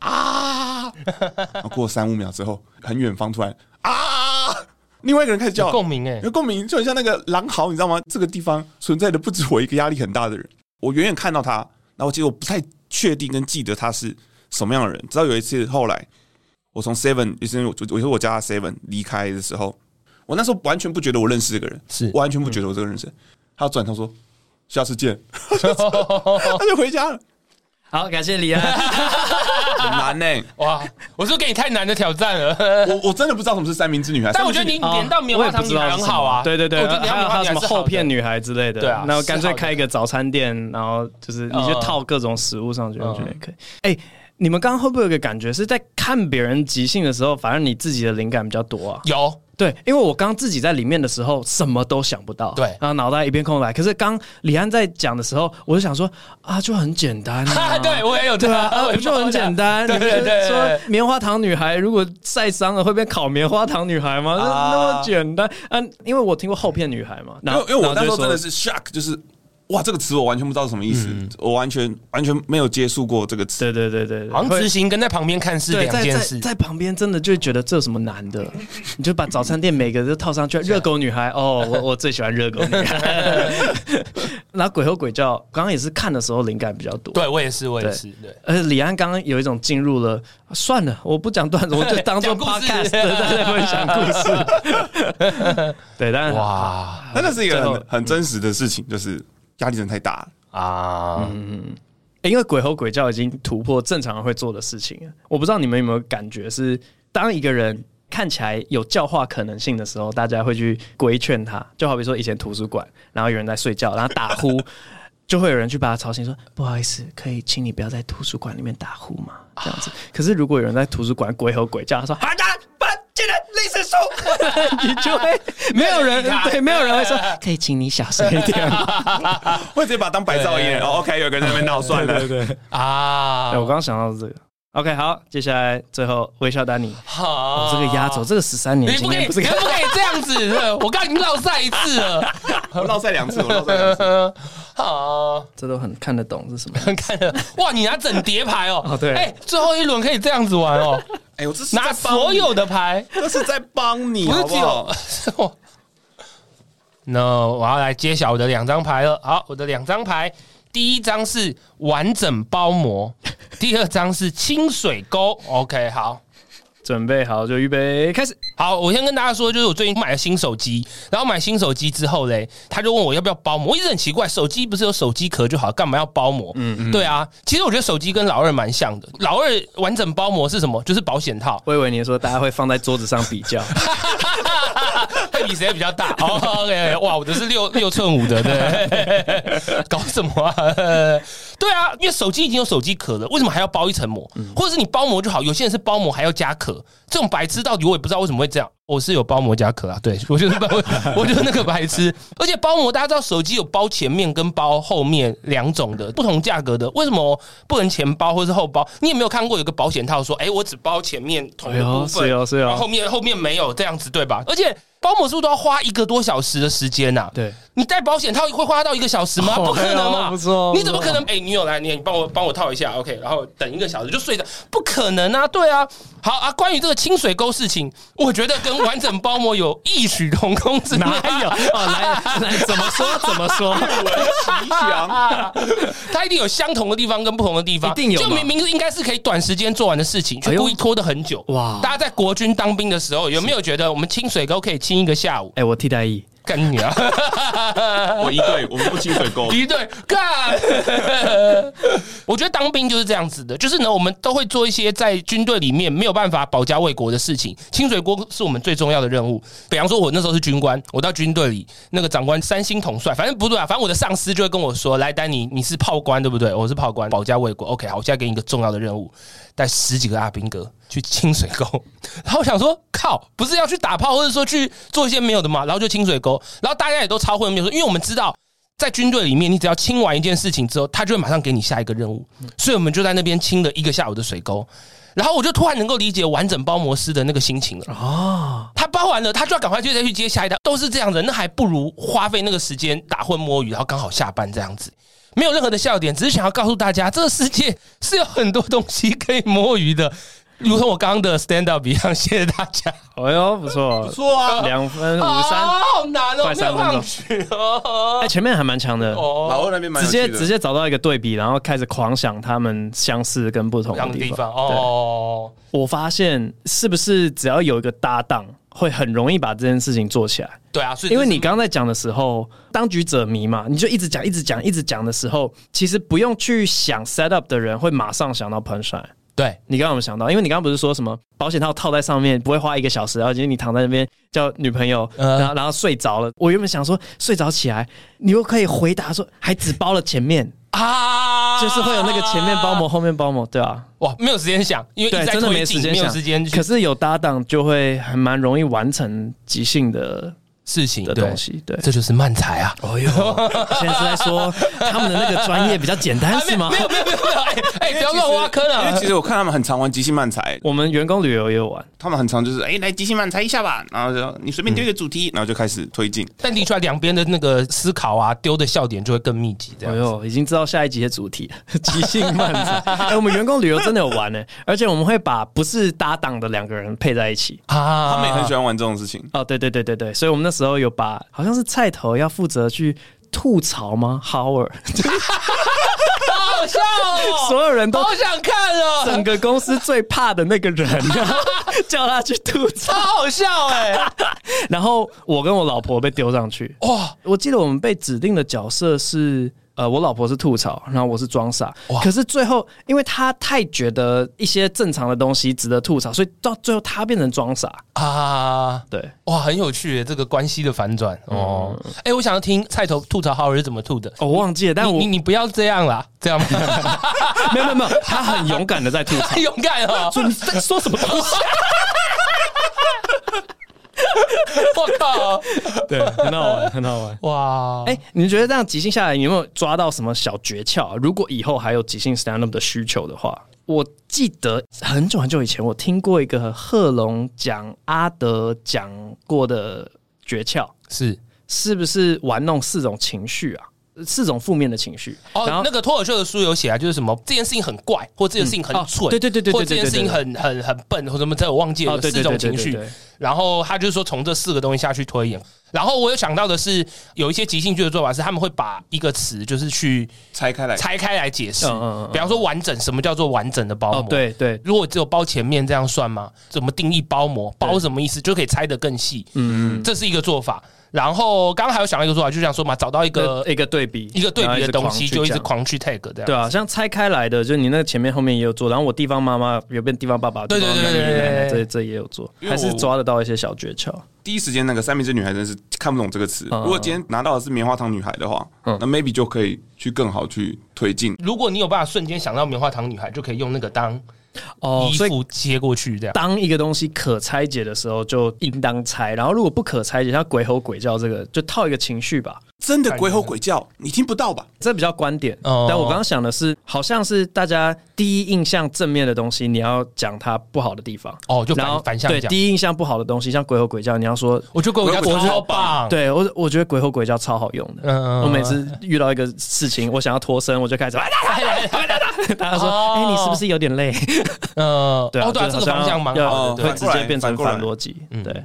啊，然后过三五秒之后，很远方突然啊，另外一个人开始叫，共鸣哎，有共鸣，就很像那个狼嚎，你知道吗？这个地方存在的不止我一个压力很大的人。我远远看到他，然后其实我不太确定跟记得他是什么样的人。直到有一次后来。我从 Seven，就是我我说我家 Seven 离开的时候，我那时候完全不觉得我认识这个人，是完全不觉得我这个人是。嗯、他转头说：“下次见。<laughs> ”他就回家了。好，感谢李安。很难呢、欸，哇！我说给你太难的挑战了。我我真的不知道什么是三明治女孩，但我觉得你连到棉花糖女孩很好啊。对对对，还有还有什么厚片女孩之类的。对啊，然后干脆开一个早餐店，然后就是你就套各种食物上去，我觉得也可以。哎。你们刚刚会不会有个感觉，是在看别人即兴的时候，反而你自己的灵感比较多啊？有，对，因为我刚自己在里面的时候，什么都想不到，对，然后脑袋一片空白。可是刚李安在讲的时候，我就想说啊，就很简单啊，<laughs> 对我也有对啊，我 <laughs> 就很简单。对对对，说棉花糖女孩如果晒伤了，会变烤棉花糖女孩吗？那么简单啊？因为我听过后片女孩嘛，因为因为我那时候真的是 shock，就是。哇，这个词我完全不知道是什么意思，嗯、我完全完全没有接触过这个词。对对对对，好像执行跟在旁边看是两件事。在，在，在旁边真的就觉得这有什么难的？你就把早餐店每个都套上去，<laughs> 热狗女孩哦，我我最喜欢热狗女孩。<laughs> 然后鬼吼鬼叫，刚刚也是看的时候灵感比较多。对我也是，我也是。对，而且李安刚刚有一种进入了，算了，我不讲段子，我就 <laughs> 当做 podcast 在分享故事。对，但是哇，那那是一个很很真实的事情，就是。压力真的太大了啊！嗯，因为鬼吼鬼叫已经突破正常人会做的事情了。我不知道你们有没有感觉，是当一个人看起来有教化可能性的时候，大家会去规劝他。就好比说以前图书馆，然后有人在睡觉，然后打呼，<laughs> 就会有人去把他吵醒，说：“不好意思，可以请你不要在图书馆里面打呼吗？”这样子。可是如果有人在图书馆鬼吼鬼叫，他说：“好的。”记得历史书，<laughs> 你就会 <laughs> 没有人对，没有人会说，可以请你小声一点，<laughs> 会直接把它当白噪音。OK，有个人在那边闹，算了，对对啊。我刚刚想到这个。OK，好，接下来最后微笑丹尼，好，这个压轴，这个十三年，你不可以，不可以这样子。我刚刚已经闹赛一次了，<laughs> 落赛两次，我落赛两次。<laughs> 好，这都很看得懂是什么？<laughs> 看得哇，你拿整叠牌哦。哦，对，哎，最后一轮可以这样子玩哦。哎，我这是拿所有的牌，这是在帮你，好不好？No，我要来揭晓我的两张牌了。好，我的两张牌。第一张是完整包膜，第二张是清水沟。OK，好，准备好就预备开始。好，我先跟大家说，就是我最近买了新手机，然后买新手机之后嘞，他就问我要不要包膜。我一直很奇怪，手机不是有手机壳就好，干嘛要包膜？嗯嗯，对啊。其实我觉得手机跟老二蛮像的。老二完整包膜是什么？就是保险套。我以为你说大家会放在桌子上比较。<laughs> 会比谁比较大？<laughs> OK，哇，我的是六六寸五的，对，<laughs> 搞什么啊？对啊，因为手机已经有手机壳了，为什么还要包一层膜？或者是你包膜就好？有些人是包膜还要加壳，这种白痴到底我也不知道为什么会这样。我是有包膜加壳啊，对，我就是包，我就是那个白痴。而且包膜大家知道，手机有包前面跟包后面两种的不同价格的，为什么不能前包或是后包？你有没有看过有个保险套说，哎，我只包前面同一部分，然后后面后面没有这样子，对吧？而且。包膜是不是都要花一个多小时的时间呐？对，你戴保险套会花到一个小时吗？<laughs> 不可能嘛！<laughs> 你怎么可能？哎，女友来，你你帮我帮我套一下，OK，然后等一个小时就睡着，不可能啊！对啊，好啊。关于这个清水沟事情，我觉得跟完整包膜有异曲同工之妙。哪有？来来，怎么说？怎么说？奇想，它一定有相同的地方跟不同的地方，一定有。就明明应该是可以短时间做完的事情，却故意拖得很久。哇！大家在国军当兵的时候，有没有觉得我们清水沟可以清一个下午？哎，我替代役。干你啊！<laughs> 我一队，我们不清水沟。<laughs> 一队干。<laughs> 我觉得当兵就是这样子的，就是呢，我们都会做一些在军队里面没有办法保家卫国的事情。清水沟是我们最重要的任务。比方说，我那时候是军官，我到军队里，那个长官三星统帅，反正不对啊，反正我的上司就会跟我说：“来，丹尼，你是炮官对不对？我是炮官，保家卫国。OK，好，我现在给你一个重要的任务，带十几个阿兵哥。”去清水沟，<laughs> 然后我想说，靠，不是要去打炮，或者说去做一些没有的嘛，然后就清水沟，然后大家也都超会没有说，因为我们知道在军队里面，你只要清完一件事情之后，他就会马上给你下一个任务。所以我们就在那边清了一个下午的水沟，然后我就突然能够理解完整包摩斯的那个心情了。啊，他包完了，他就要赶快就再去接下一单，都是这样的，那还不如花费那个时间打混摸鱼，然后刚好下班这样子，没有任何的笑点，只是想要告诉大家，这个世界是有很多东西可以摸鱼的。如同我刚刚的 stand up 一样，谢谢大家。哎呦，不错，不错啊，两分五十三，好难哦，快三分钟。哎，前面还蛮强的，老二那边蛮直接直接找到一个对比，然后开始狂想他们相似跟不同的地方。哦，我发现是不是只要有一个搭档，会很容易把这件事情做起来？对啊，因为你刚刚在讲的时候，当局者迷嘛，你就一直讲，一直讲，一直讲的时候，其实不用去想 set up 的人会马上想到 punchline。对，你刚刚有想到？因为你刚刚不是说什么保险套套在上面不会花一个小时，然后今天你躺在那边叫女朋友，然后然后睡着了。我原本想说睡着起来，你又可以回答说还只包了前面啊，就是会有那个前面包膜后面包膜，对啊，哇，没有时间想，因为对，真的没时间想，没有时间。可是有搭档就会还蛮容易完成即兴的。事情的东西，对，这就是慢才啊！哦呦，<laughs> 现在是在说他们的那个专业比较简单是吗？没有没有没有没有，哎，不要乱挖坑啊！因为其实我看他们很常玩即兴慢才，我们员工旅游也有玩，他们很常就是哎来即兴慢才一下吧，然后就你随便丢一个主题，然后就开始推进。但提出来两边的那个思考啊，丢的笑点就会更密集。这样，哎呦，已经知道下一集的主题，<laughs> 即兴慢才。<laughs> 哎，我们员工旅游真的有玩呢，而且我们会把不是搭档的两个人配在一起啊，他们也很喜欢玩这种事情。哦，对对对对对，所以我们那时候有把。好像是菜头要负责去吐槽吗？Howard，好好笑哦！所有人都好想看哦。整个公司最怕的那个人，<laughs> 叫他去吐槽，超好笑哎。<laughs> 然后我跟我老婆被丢上去。哇！我记得我们被指定的角色是。呃，我老婆是吐槽，然后我是装傻。可是最后，因为他太觉得一些正常的东西值得吐槽，所以到最后他变成装傻啊。对，哇，很有趣，这个关系的反转哦。哎、嗯欸，我想要听菜头吐槽浩尔是怎么吐的。哦，我忘记了，但我你你不要这样啦，这样没有没有没有，他很勇敢的在吐槽，<laughs> 勇敢啊！说你在说什么东西？<laughs> 我靠！对，很好玩，很好玩。哇！哎，你觉得这样即兴下来，你有没有抓到什么小诀窍？啊如果以后还有即兴 stand up 的需求的话，我记得很久很久以前，我听过一个贺龙讲阿德讲过的诀窍，是是不是玩弄四种情绪啊？四种负面的情绪。哦，然后那个脱口秀的书有写啊，就是什么这件事情很怪，或这件事情很蠢，对对对对，或这件事情很很很笨，或什么，这我忘记了。四种情绪。然后他就是说从这四个东西下去推演。然后我有想到的是，有一些即兴剧的做法是他们会把一个词就是去拆开来拆开来解释。比方说完整，什么叫做完整的包膜？对对。如果只有包前面这样算吗？怎么定义包膜？包什么意思？就可以拆得更细。嗯嗯，这是一个做法。然后刚刚还有想到一个说法，就这样说嘛，找到一个一个对比，一个对比的东西，就一直狂去 tag 这样。对啊，像拆开来的，就你那个前面后面也有做，然后我地方妈妈有变地方爸爸，对对对对对，这这也有做，还是抓得到一些小诀窍。第一时间那个三明治女孩真是看不懂这个词，如果今天拿到的是棉花糖女孩的话，那 maybe 就可以去更好去推进。如果你有办法瞬间想到棉花糖女孩，就可以用那个当。哦，衣服接过去这样。当一个东西可拆解的时候，就应当拆。然后如果不可拆解，像鬼吼鬼叫这个，就套一个情绪吧。真的鬼吼鬼叫，你听不到吧？这比较观点。哦、但我刚刚想的是，好像是大家第一印象正面的东西，你要讲它不好的地方。哦，就反然后反向讲。对，第一印象不好的东西，像鬼吼鬼叫，你要说，我觉得鬼吼鬼叫超棒。对我，我觉得鬼吼鬼叫超好用的。嗯，我每次遇到一个事情，我想要脱身，我就开始，大家说，哎，你是不是有点累？<laughs> 嗯，对啊，这个方向蛮好的，会直接变成反逻辑。嗯，对，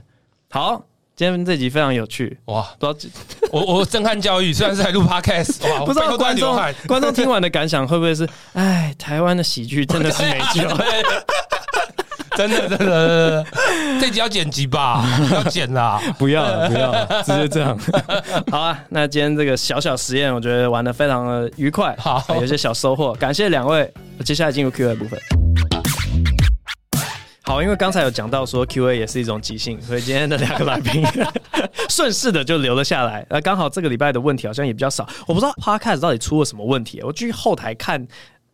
好。今天这集非常有趣哇！不知道 <laughs> 我我震撼教育，虽然是在录 podcast，<laughs> 哇！不知道观众观众听完的感想会不会是？<laughs> 哎，台湾的喜剧真的是没救，真的真的，这集要剪辑吧？要剪啦！不要了不要了，直接这样。好啊，那今天这个小小实验，我觉得玩的非常的愉快，好，有些小收获。感谢两位，接下来进入 Q&A 部分。好，因为刚才有讲到说 Q A 也是一种即兴，所以今天的两个来宾 <laughs> 顺势的就留了下来。呃，刚好这个礼拜的问题好像也比较少，我不知道 Podcast 到底出了什么问题。我去后台看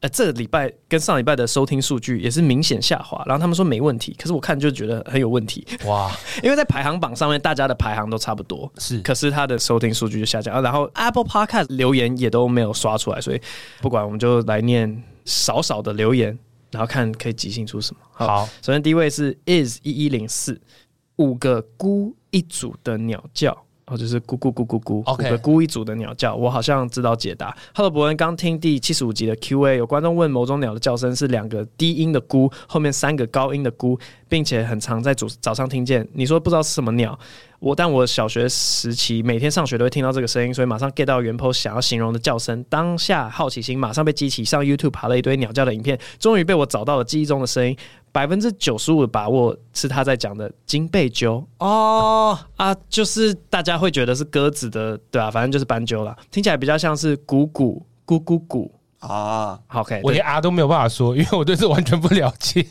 呃，这个礼拜跟上礼拜的收听数据也是明显下滑，然后他们说没问题，可是我看就觉得很有问题。哇，<laughs> 因为在排行榜上面大家的排行都差不多，是，可是他的收听数据就下降，然后 Apple Podcast 留言也都没有刷出来，所以不管我们就来念少少的留言，然后看可以即兴出什么。好，好首先第一位是 is 一一零四，五个咕一组的鸟叫。哦，就是咕咕咕咕咕，Okay. 五个咕一组的鸟叫，我好像知道解答。Hello，伯恩，刚听第七十五集的 Q&A，有观众问某种鸟的叫声是两个低音的咕，后面三个高音的咕，并且很常在早早上听见。你说不知道是什么鸟？我但我小学时期每天上学都会听到这个声音，所以马上 get 到原 po 想要形容的叫声。当下好奇心马上被激起，上 YouTube 爬了一堆鸟叫的影片，终于被我找到了记忆中的声音。百分之九十五的把握是他在讲的金背鸠哦啊，就是大家会觉得是鸽子的，对啊，反正就是斑鸠啦，听起来比较像是咕咕咕咕咕啊。OK，我连啊都没有办法说，因为我对这完全不了解。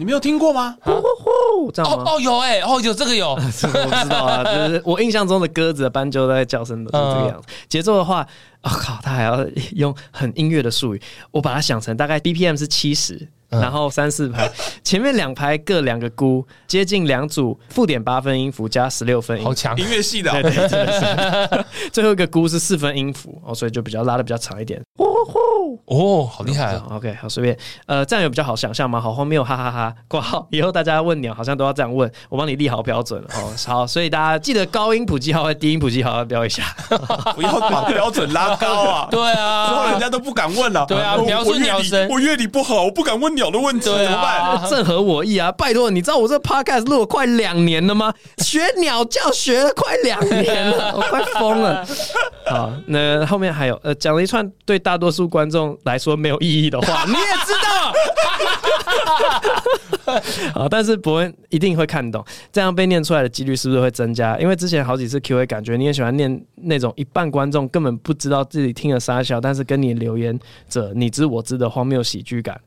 你没有听过吗？呼呼呼，这样吗？哦哦有哎、欸，哦有这个有，<laughs> 我知道啊，<laughs> 就是我印象中的鸽子的斑鸠在叫声都是这个样子。节、嗯、奏的话，我、哦、靠，他还要用很音乐的术语，我把它想成大概 BPM 是七十。然后三四排，<laughs> 前面两排各两个姑，接近两组负点八分音符加十六分音符，好强，音乐系的，对对。<laughs> 最后一个姑是四分音符哦，所以就比较拉的比较长一点。呼呼哦，好厉害啊！OK，好随便。呃，这样有比较好想象吗？好荒谬，哈哈哈！挂号，以后大家问鸟好像都要这样问，我帮你立好标准哦。好，所以大家记得高音谱记号和低音谱记号要标一下，<laughs> 不要把标准拉高啊！对啊，之后人家都不敢问了。对啊，描述鸟声，我乐理不好，我不敢问鸟的问题，怎么办？正合我意啊！拜托，你知道我这 podcast 录了快两年了吗？<laughs> 学鸟叫学了快两年了，<laughs> 我快疯了。好，那后面还有呃，讲了一串对大多数观众来说没有意义的话，<laughs> 你也知道。好，但是伯恩一定会看懂，这样被念出来的几率是不是会增加？因为之前好几次 Q&A，感觉你也喜欢念那种一半观众根本不知道自己听了啥笑，但是跟你留言者你知我知的荒谬喜剧感。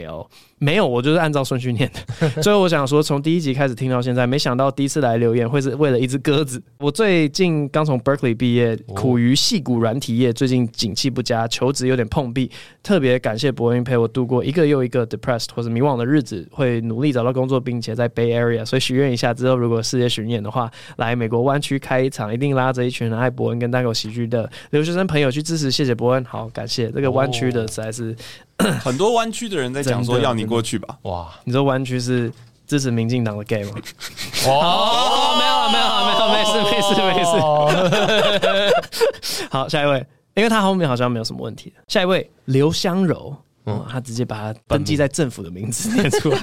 fail 没有，我就是按照顺序念的。<laughs> 所以我想说，从第一集开始听到现在，没想到第一次来留言会是为了一只鸽子。我最近刚从 Berkeley 毕业，苦于戏骨软体业最近景气不佳，求职有点碰壁。特别感谢伯恩陪我度过一个又一个 depressed 或者迷惘的日子，会努力找到工作，并且在 Bay Area。所以许愿一下，之后如果世界巡演的话，来美国湾区开一场，一定拉着一群爱伯恩跟单口喜剧的留学生朋友去支持。谢谢伯恩，好，感谢这个湾区的实在是。<clears throat> 很多湾区的人在讲说要你过去吧？哇！你说湾区是支持民进党的 gay 吗？哦，没有了，没有了，没有，没事，没事，没事。<laughs> 好，下一位，因为他后面好像没有什么问题。下一位，刘香柔，嗯，他直接把他登记在政府的名字念出来。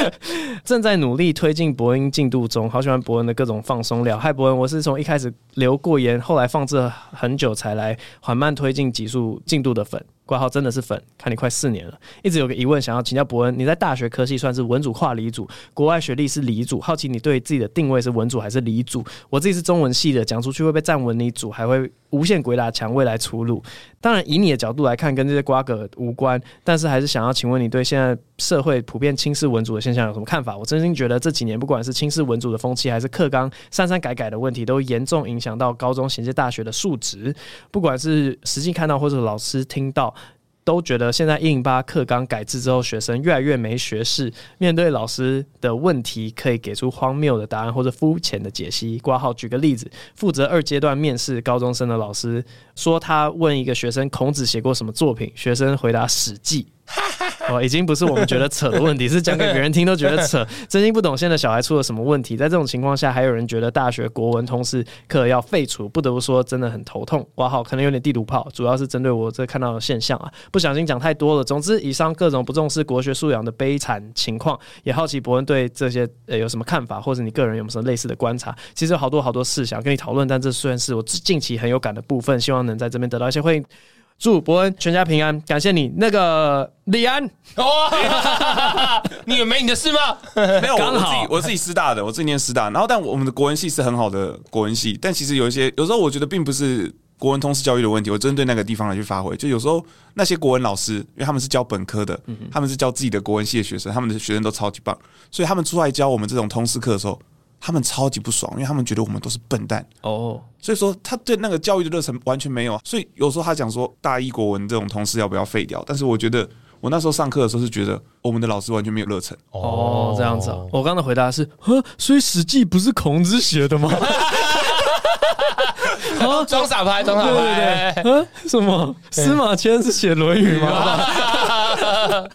<laughs> 正在努力推进伯恩进度中，好喜欢伯恩的各种放松料。嗨，伯恩，我是从一开始留过言，后来放置了很久才来缓慢推进集数进度的粉。挂号真的是粉，看你快四年了，一直有个疑问想要请教伯恩，你在大学科系算是文组跨理组，国外学历是理组，好奇你对自己的定位是文组还是理组？我自己是中文系的，讲出去会被站文理组，还会无限鬼打墙未来出路。当然，以你的角度来看，跟这些瓜葛无关，但是还是想要请问你对现在社会普遍轻视文组的现象有什么看法？我真心觉得这几年不管是轻视文组的风气，还是课纲删删改改的问题，都严重影响到高中衔接大学的素质。不管是实际看到或者老师听到。都觉得现在一零八课纲改制之后，学生越来越没学识，面对老师的问题，可以给出荒谬的答案或者肤浅的解析。挂号，举个例子，负责二阶段面试高中生的老师说，他问一个学生孔子写过什么作品，学生回答《史记》。<laughs> 哦，已经不是我们觉得扯的问题，是讲给别人听都觉得扯。<laughs> 真心不懂现在小孩出了什么问题，在这种情况下，还有人觉得大学国文通识课要废除，不得不说真的很头痛。哇，好，可能有点地图炮，主要是针对我这看到的现象啊，不小心讲太多了。总之，以上各种不重视国学素养的悲惨情况，也好奇伯恩对这些呃有什么看法，或者你个人有什么类似的观察？其实有好多好多事想跟你讨论，但这虽然是我近期很有感的部分，希望能在这边得到一些回应。祝伯恩全家平安，感谢你。那个李安，哦、<laughs> 你以为没你的事吗？<laughs> 没有，刚好我自己师大的，我自己念师大。然后，但我们的国文系是很好的国文系，但其实有一些，有时候我觉得并不是国文通识教育的问题，我针对那个地方来去发挥。就有时候那些国文老师，因为他们是教本科的，他们是教自己的国文系的学生，他们的学生都超级棒，所以他们出来教我们这种通识课的时候，他们超级不爽，因为他们觉得我们都是笨蛋哦。所以说他对那个教育的热忱完全没有。所以有时候他讲说大一国文这种同事要不要废掉？但是我觉得我那时候上课的时候是觉得我们的老师完全没有热忱。哦，这样子。我刚刚的回答是，呵，所以《史记》不是孔子写的吗？<laughs> 啊，装傻牌，装傻牌，对对对，啊，什么？司马迁是写《论语》吗？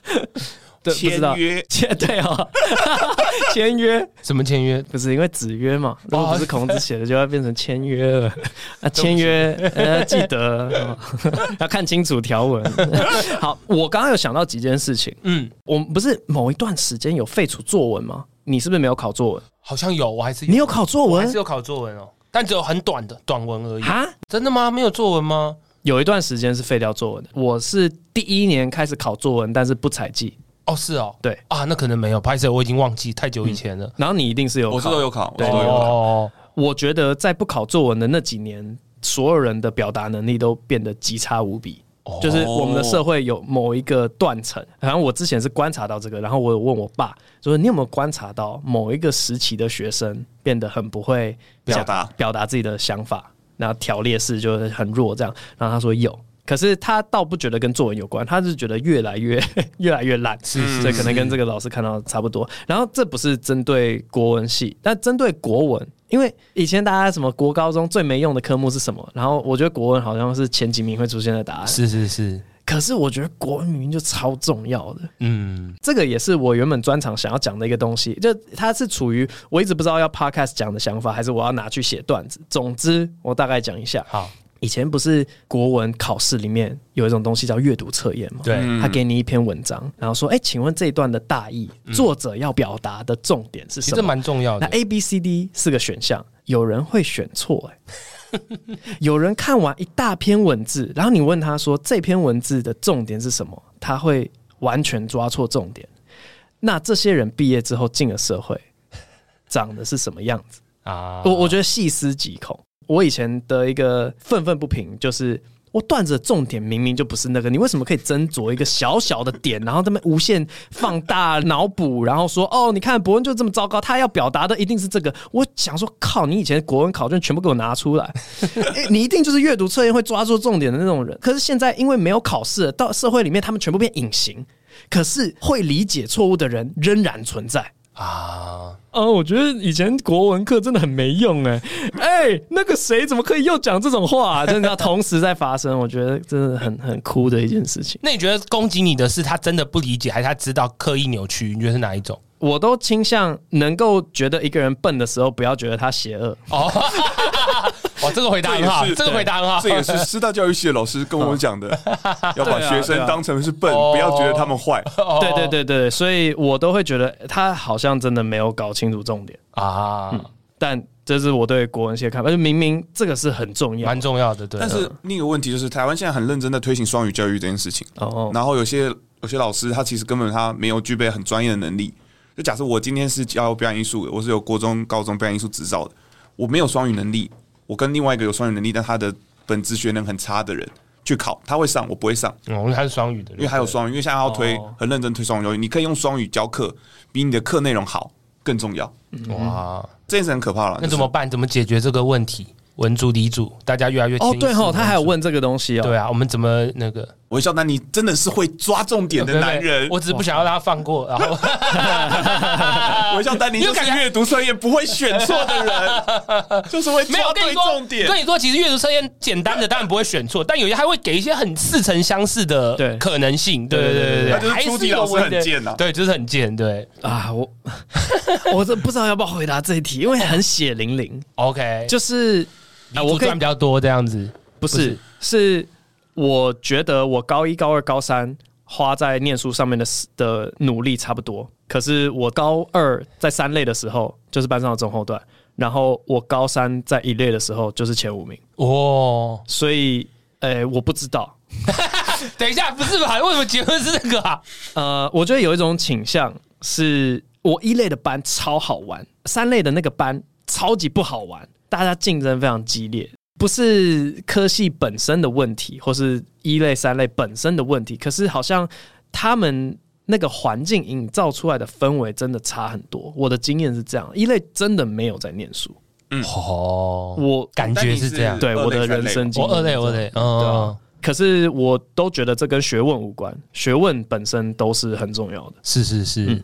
对，签约签对哦，<laughs> 签约什么签约？不是因为子曰嘛？如果不是孔子写的，就要变成签约了。<laughs> 啊，签约呃，记得 <laughs> 要看清楚条文。好，我刚刚有想到几件事情。嗯，我们不是某一段时间有废除作文吗？你是不是没有考作文？好像有，我还是你有考作文，还是有考作文哦。但只有很短的短文而已啊？真的吗？没有作文吗？有一段时间是废掉作文的。我是第一年开始考作文，但是不采计。哦，是哦，对。啊，那可能没有，拍摄我已经忘记太久以前了。然后你一定是有考，我是都有考，对，都有考。我觉得在不考作文的那几年，所有人的表达能力都变得极差无比。就是我们的社会有某一个断层，然后我之前是观察到这个，然后我有问我爸，就是你有没有观察到某一个时期的学生变得很不会表达。表达自己的想法，然后条列式就很弱这样，然后他说有。可是他倒不觉得跟作文有关，他是觉得越来越 <laughs> 越来越烂，是，是，所以可能跟这个老师看到差不多。然后这不是针对国文系，但针对国文，因为以前大家什么国高中最没用的科目是什么？然后我觉得国文好像是前几名会出现的答案。是是是。可是我觉得国文明明就超重要的，嗯，这个也是我原本专场想要讲的一个东西，就它是处于我一直不知道要 podcast 讲的想法，还是我要拿去写段子。总之，我大概讲一下。好。以前不是国文考试里面有一种东西叫阅读测验吗？对，他给你一篇文章，然后说：“哎，请问这一段的大意，作者要表达的重点是什么？”这蛮重要的。那 A、B、C、D 四个选项，有人会选错，哎，<laughs> 有人看完一大篇文字，然后你问他说这篇文字的重点是什么，他会完全抓错重点。那这些人毕业之后进了社会，长得是什么样子啊？我我觉得细思极恐。我以前的一个愤愤不平，就是我段子的重点明明就不是那个，你为什么可以斟酌一个小小的点，然后他们无限放大脑补，然后说哦，你看博恩就这么糟糕，他要表达的一定是这个。我想说，靠，你以前的国文考卷全部给我拿出来，<laughs> 你一定就是阅读测验会抓住重点的那种人。可是现在因为没有考试，到社会里面他们全部变隐形，可是会理解错误的人仍然存在。啊，哦，我觉得以前国文课真的很没用哎，哎，那个谁怎么可以又讲这种话啊？真的要同时在发生，我觉得真的很很哭的一件事情。那你觉得攻击你的是他真的不理解，还是他知道刻意扭曲？你觉得是哪一种？我都倾向能够觉得一个人笨的时候，不要觉得他邪恶。哦，哇，这个回答很好，这个回答很好。这也是师大教育系的老师跟我讲的，<laughs> 要把学生当成是笨，不要觉得他们坏。对对对对，所以我都会觉得他好像真的没有搞清楚重点啊。但这是我对国文系的看法，就明明这个是很重要，蛮重要的。对。但是另一个问题就是，台湾现在很认真的推行双语教育这件事情。哦。然后有些有些老师，他其实根本他没有具备很专业的能力。就假设我今天是教表演艺术的，我是有国中、高中表演艺术执照的，我没有双语能力，我跟另外一个有双语能力但他的本职学能很差的人去考，他会上，我不会上。哦，因为他是双语的，因为还有双语，因为现在要推很认真推双语教育，你可以用双语教课，比你的课内容好更重要。哇，这件事很可怕了。那怎么办？怎么解决这个问题？文主、理主，大家越来越哦，对哦，他还有问这个东西哦。对啊，我们怎么那个？微笑丹，你真的是会抓重点的 <laughs> 男人。我只是不想要让他放过。然后，<laughs> 微笑丹，你就是阅读测验不会选错的人，就是会抓对重点。跟你说，其实阅读测验简单的当然不会选错，但有些还会给一些很似曾相识的可能性。对对对对对，还是老师很贱呐。对，就是很贱。对啊，我 <laughs> 我这不知道要不要回答这一题，因为很血淋淋。OK，就是。啊，我赚比较多这样子，不是，是我觉得我高一、高二、高三花在念书上面的的努力差不多，可是我高二在三类的时候就是班上的中后段，然后我高三在一类的时候就是前五名哦，所以，诶，我不知道，等一下，不是吧？为什么结论是这个啊？呃，我觉得有一种倾向是，我一类的班超好玩，三类的那个班超级不好玩。大家竞争非常激烈，不是科系本身的问题，或是一类、三类本身的问题，可是好像他们那个环境营造出来的氛围真的差很多。我的经验是这样，一类真的没有在念书。嗯，哦，我感觉是这样。对，我的人生经验，我二类，我二类，嗯，对啊。可是我都觉得这跟学问无关，学问本身都是很重要的。是是是，嗯，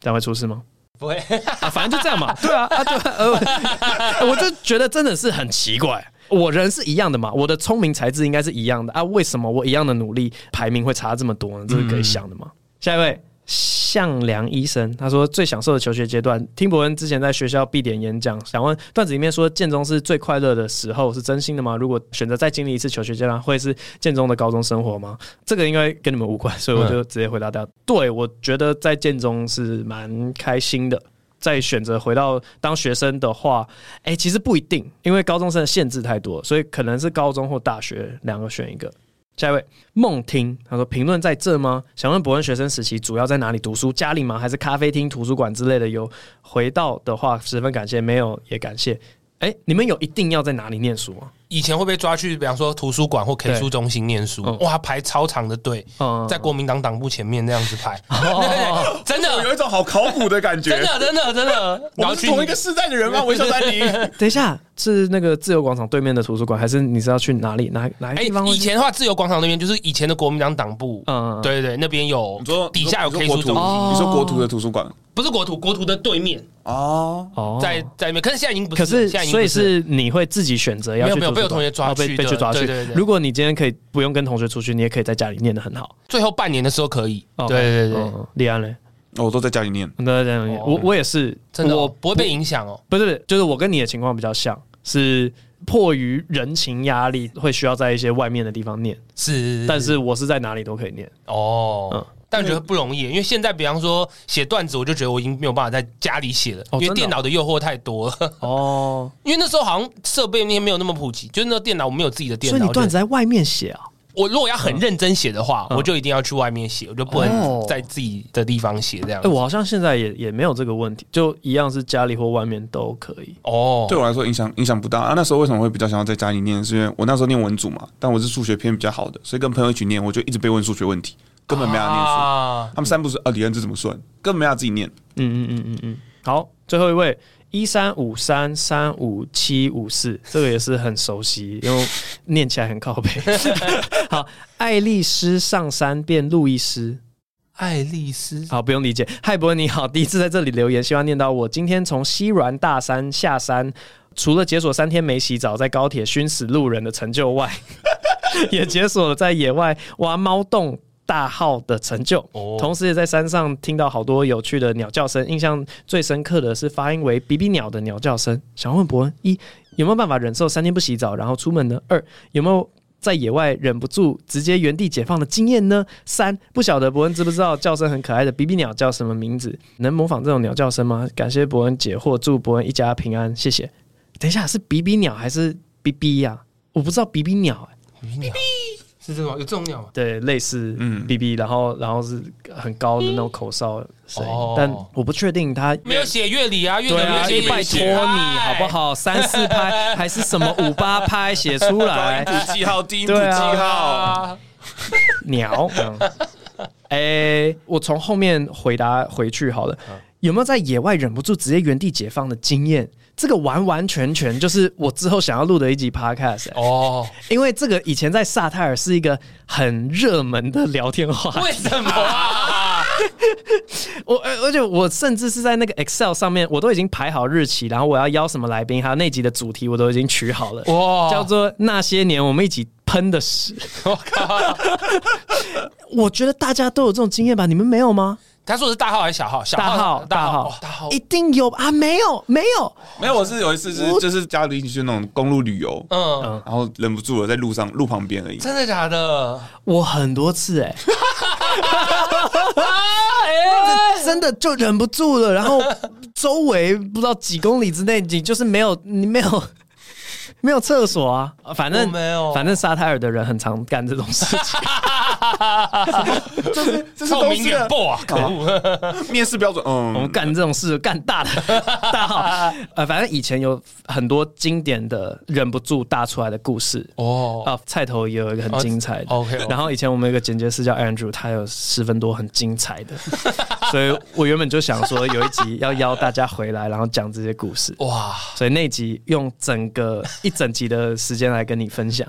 这样会出事吗？不会啊，反正就这样嘛。<laughs> 对啊，啊对呃，<laughs> 我就觉得真的是很奇怪。我人是一样的嘛，我的聪明才智应该是一样的啊，为什么我一样的努力排名会差这么多呢？这是可以想的嘛。下一位。向良医生他说，最享受的求学阶段，听博恩之前在学校毕典演讲，想问段子里面说建中是最快乐的时候，是真心的吗？如果选择再经历一次求学阶段，会是建中的高中生活吗？这个应该跟你们无关，所以我就直接回答掉。嗯、对，我觉得在建中是蛮开心的。再选择回到当学生的话，哎、其实不一定，因为高中生的限制太多，所以可能是高中或大学两个选一个。下一位梦听，他说评论在这吗？想问博恩学生时期主要在哪里读书？家里吗？还是咖啡厅、图书馆之类的？有回到的话，十分感谢；没有也感谢。哎、欸，你们有一定要在哪里念书吗？以前会被抓去，比方说图书馆或 K 书中心念书，嗯、哇，排超长的队，嗯、在国民党党部前面那样子排，<laughs> 有一种好考古的感觉，真的，真的，真的。<laughs> 我们是同一个世代的人吗？韦小丹尼，<laughs> 等一下，是那个自由广场对面的图书馆，还是你是要去哪里？哪哪一个地方、欸？以前的话，自由广场那边就是以前的国民党党部，嗯，对对对，那边有，你说底下有 K 书中心，你说国图的图书馆。不是国图，国图的对面。哦。哦，在在里面，可是现在已经不是，可是所以是你会自己选择要去，没有没有被有同学抓去，被被去。抓去。如果你今天可以不用跟同学出去，你也可以在家里念得很好。最后半年的时候可以，对对对，立安嘞，我都在家里念，都在家里念。我我也是，真的，我不会被影响哦。不是，就是我跟你的情况比较像，是迫于人情压力，会需要在一些外面的地方念。是，但是我是在哪里都可以念。哦，嗯。但觉得不容易，因为现在比方说写段子，我就觉得我已经没有办法在家里写了，因为电脑的诱惑太多了。哦，<laughs> 因为那时候好像设备那些没有那么普及，就是那个电脑我没有自己的电脑。所以你段子在外面写啊？我如果要很认真写的话，我就一定要去外面写，我就不能在自己的地方写这样。哎，我好像现在也也没有这个问题，就一样是家里或外面都可以。哦，对我来说影响影响不大啊。那时候为什么会比较想要在家里念？是因为我那时候念文组嘛，但我是数学偏比较好的，所以跟朋友一起念，我就一直被问数学问题。根本没法念书，啊、他们三不是啊，李恩这怎么算？根本没法自己念。嗯嗯嗯嗯嗯。好，最后一位一三五三三五七五四，这个也是很熟悉，因为念起来很靠背。<laughs> 好，爱丽丝上山变路易斯，爱丽丝。好，不用理解。嗨，博恩你好，第一次在这里留言，希望念到我。今天从西软大山下山，除了解锁三天没洗澡，在高铁熏死路人的成就外，<laughs> 也解锁了在野外挖猫洞。大号的成就，同时也在山上听到好多有趣的鸟叫声。印象最深刻的是发音为“比比鸟”的鸟叫声。想问伯恩：一有没有办法忍受三天不洗澡然后出门呢？二有没有在野外忍不住直接原地解放的经验呢？三不晓得伯恩知不知道叫声很可爱的比比鸟叫什么名字？能模仿这种鸟叫声吗？感谢伯恩解惑，祝伯恩一家平安，谢谢。等一下是比比鸟还是比比呀？我不知道比比鸟、欸，比比鸟。是这种有这种鸟吗？对，类似嗯，B B，然后然后是很高的那种口哨声音，嗯、但我不确定它没有写乐理啊，乐理没有写，拜托你好不好？三四拍还是什么五八拍写出来？高音谱记号，低音谱记号，鸟。哎、欸，我从后面回答回去好了。有没有在野外忍不住直接原地解放的经验？这个完完全全就是我之后想要录的一集 podcast 哦，因为这个以前在萨泰尔是一个很热门的聊天话题。为什么啊？<laughs> 我而且我甚至是在那个 Excel 上面，我都已经排好日期，然后我要邀什么来宾，还有那集的主题我都已经取好了。哇，叫做那些年我们一起喷的屎。<laughs> 我靠！<laughs> 我觉得大家都有这种经验吧？你们没有吗？他说的是大号还是小号？小号，大号，大号，大号，一定有啊！没有，没有，没有。我是有一次是就是家里去那种公路旅游，嗯，然后忍不住了，在路上路旁边而已。真的假的？我很多次 <laughs> 哎，真的就忍不住了。然后周围不知道几公里之内，你就是没有，你没有。没有厕所啊，反正没有，反正沙泰尔的人很常干这种事情。这是这是臭名远播啊！可恶，面试标准，嗯，我们干这种事干大的 <laughs> 大号。呃，反正以前有很多经典的忍不住大出来的故事哦。啊，菜头也有一个很精彩的。OK。然后以前我们有个剪接师叫 Andrew，他有十分多很精彩的，<laughs> 所以我原本就想说有一集要邀大家回来，然后讲这些故事。哇！所以那集用整个一整集的时间来跟你分享。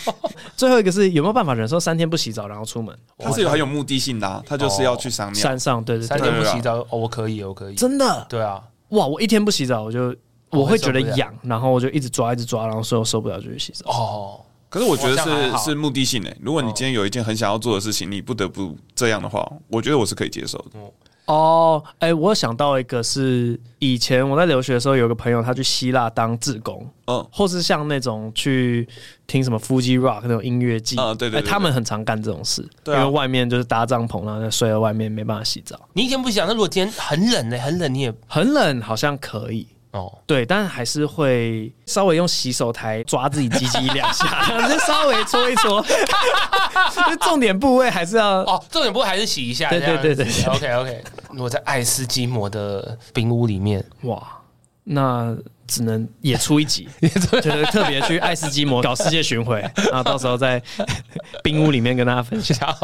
<laughs> 最后一个是有没有办法忍受三天不洗澡然后出门？他是有很有目的性的、啊，他就是要去上面山上，对对，三天不洗澡，哦，我可以，我可以，真的，对啊，哇，我一天不洗澡，我就我会觉得痒，然后我就一直抓，一直抓，然后所以我受不了就去洗澡。哦，可是我觉得是是目的性诶，如果你今天有一件很想要做的事情，你不得不这样的话，我觉得我是可以接受的。哦，哎，我想到一个是以前我在留学的时候，有个朋友他去希腊当志工，嗯，或是像那种去听什么 Fuji Rock 那种音乐季，啊，对对，他们很常干这种事，因为外面就是搭帐篷，然后睡在外面没办法洗澡。你以前不想，那如果今天很冷呢？很冷你也很冷，好像可以。哦，对，但还是会稍微用洗手台抓自己鸡鸡两下，<laughs> 就稍微搓一搓。<laughs> 重点部位还是要哦，重点部位还是洗一下。对对对对，OK OK。我在爱斯基摩的冰屋里面，哇，那。只能也出一集，<laughs> 就是特别去爱斯基摩搞世界巡回，然后到时候在冰屋里面跟大家分享。<laughs>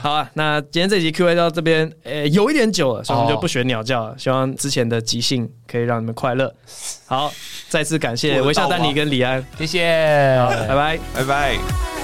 好啊，那今天这集 Q&A 到这边，呃，有一点久了，所以我们就不学鸟叫了。希望之前的即兴可以让你们快乐。<laughs> 好，再次感谢微笑丹尼跟李安，谢谢，拜拜，拜拜。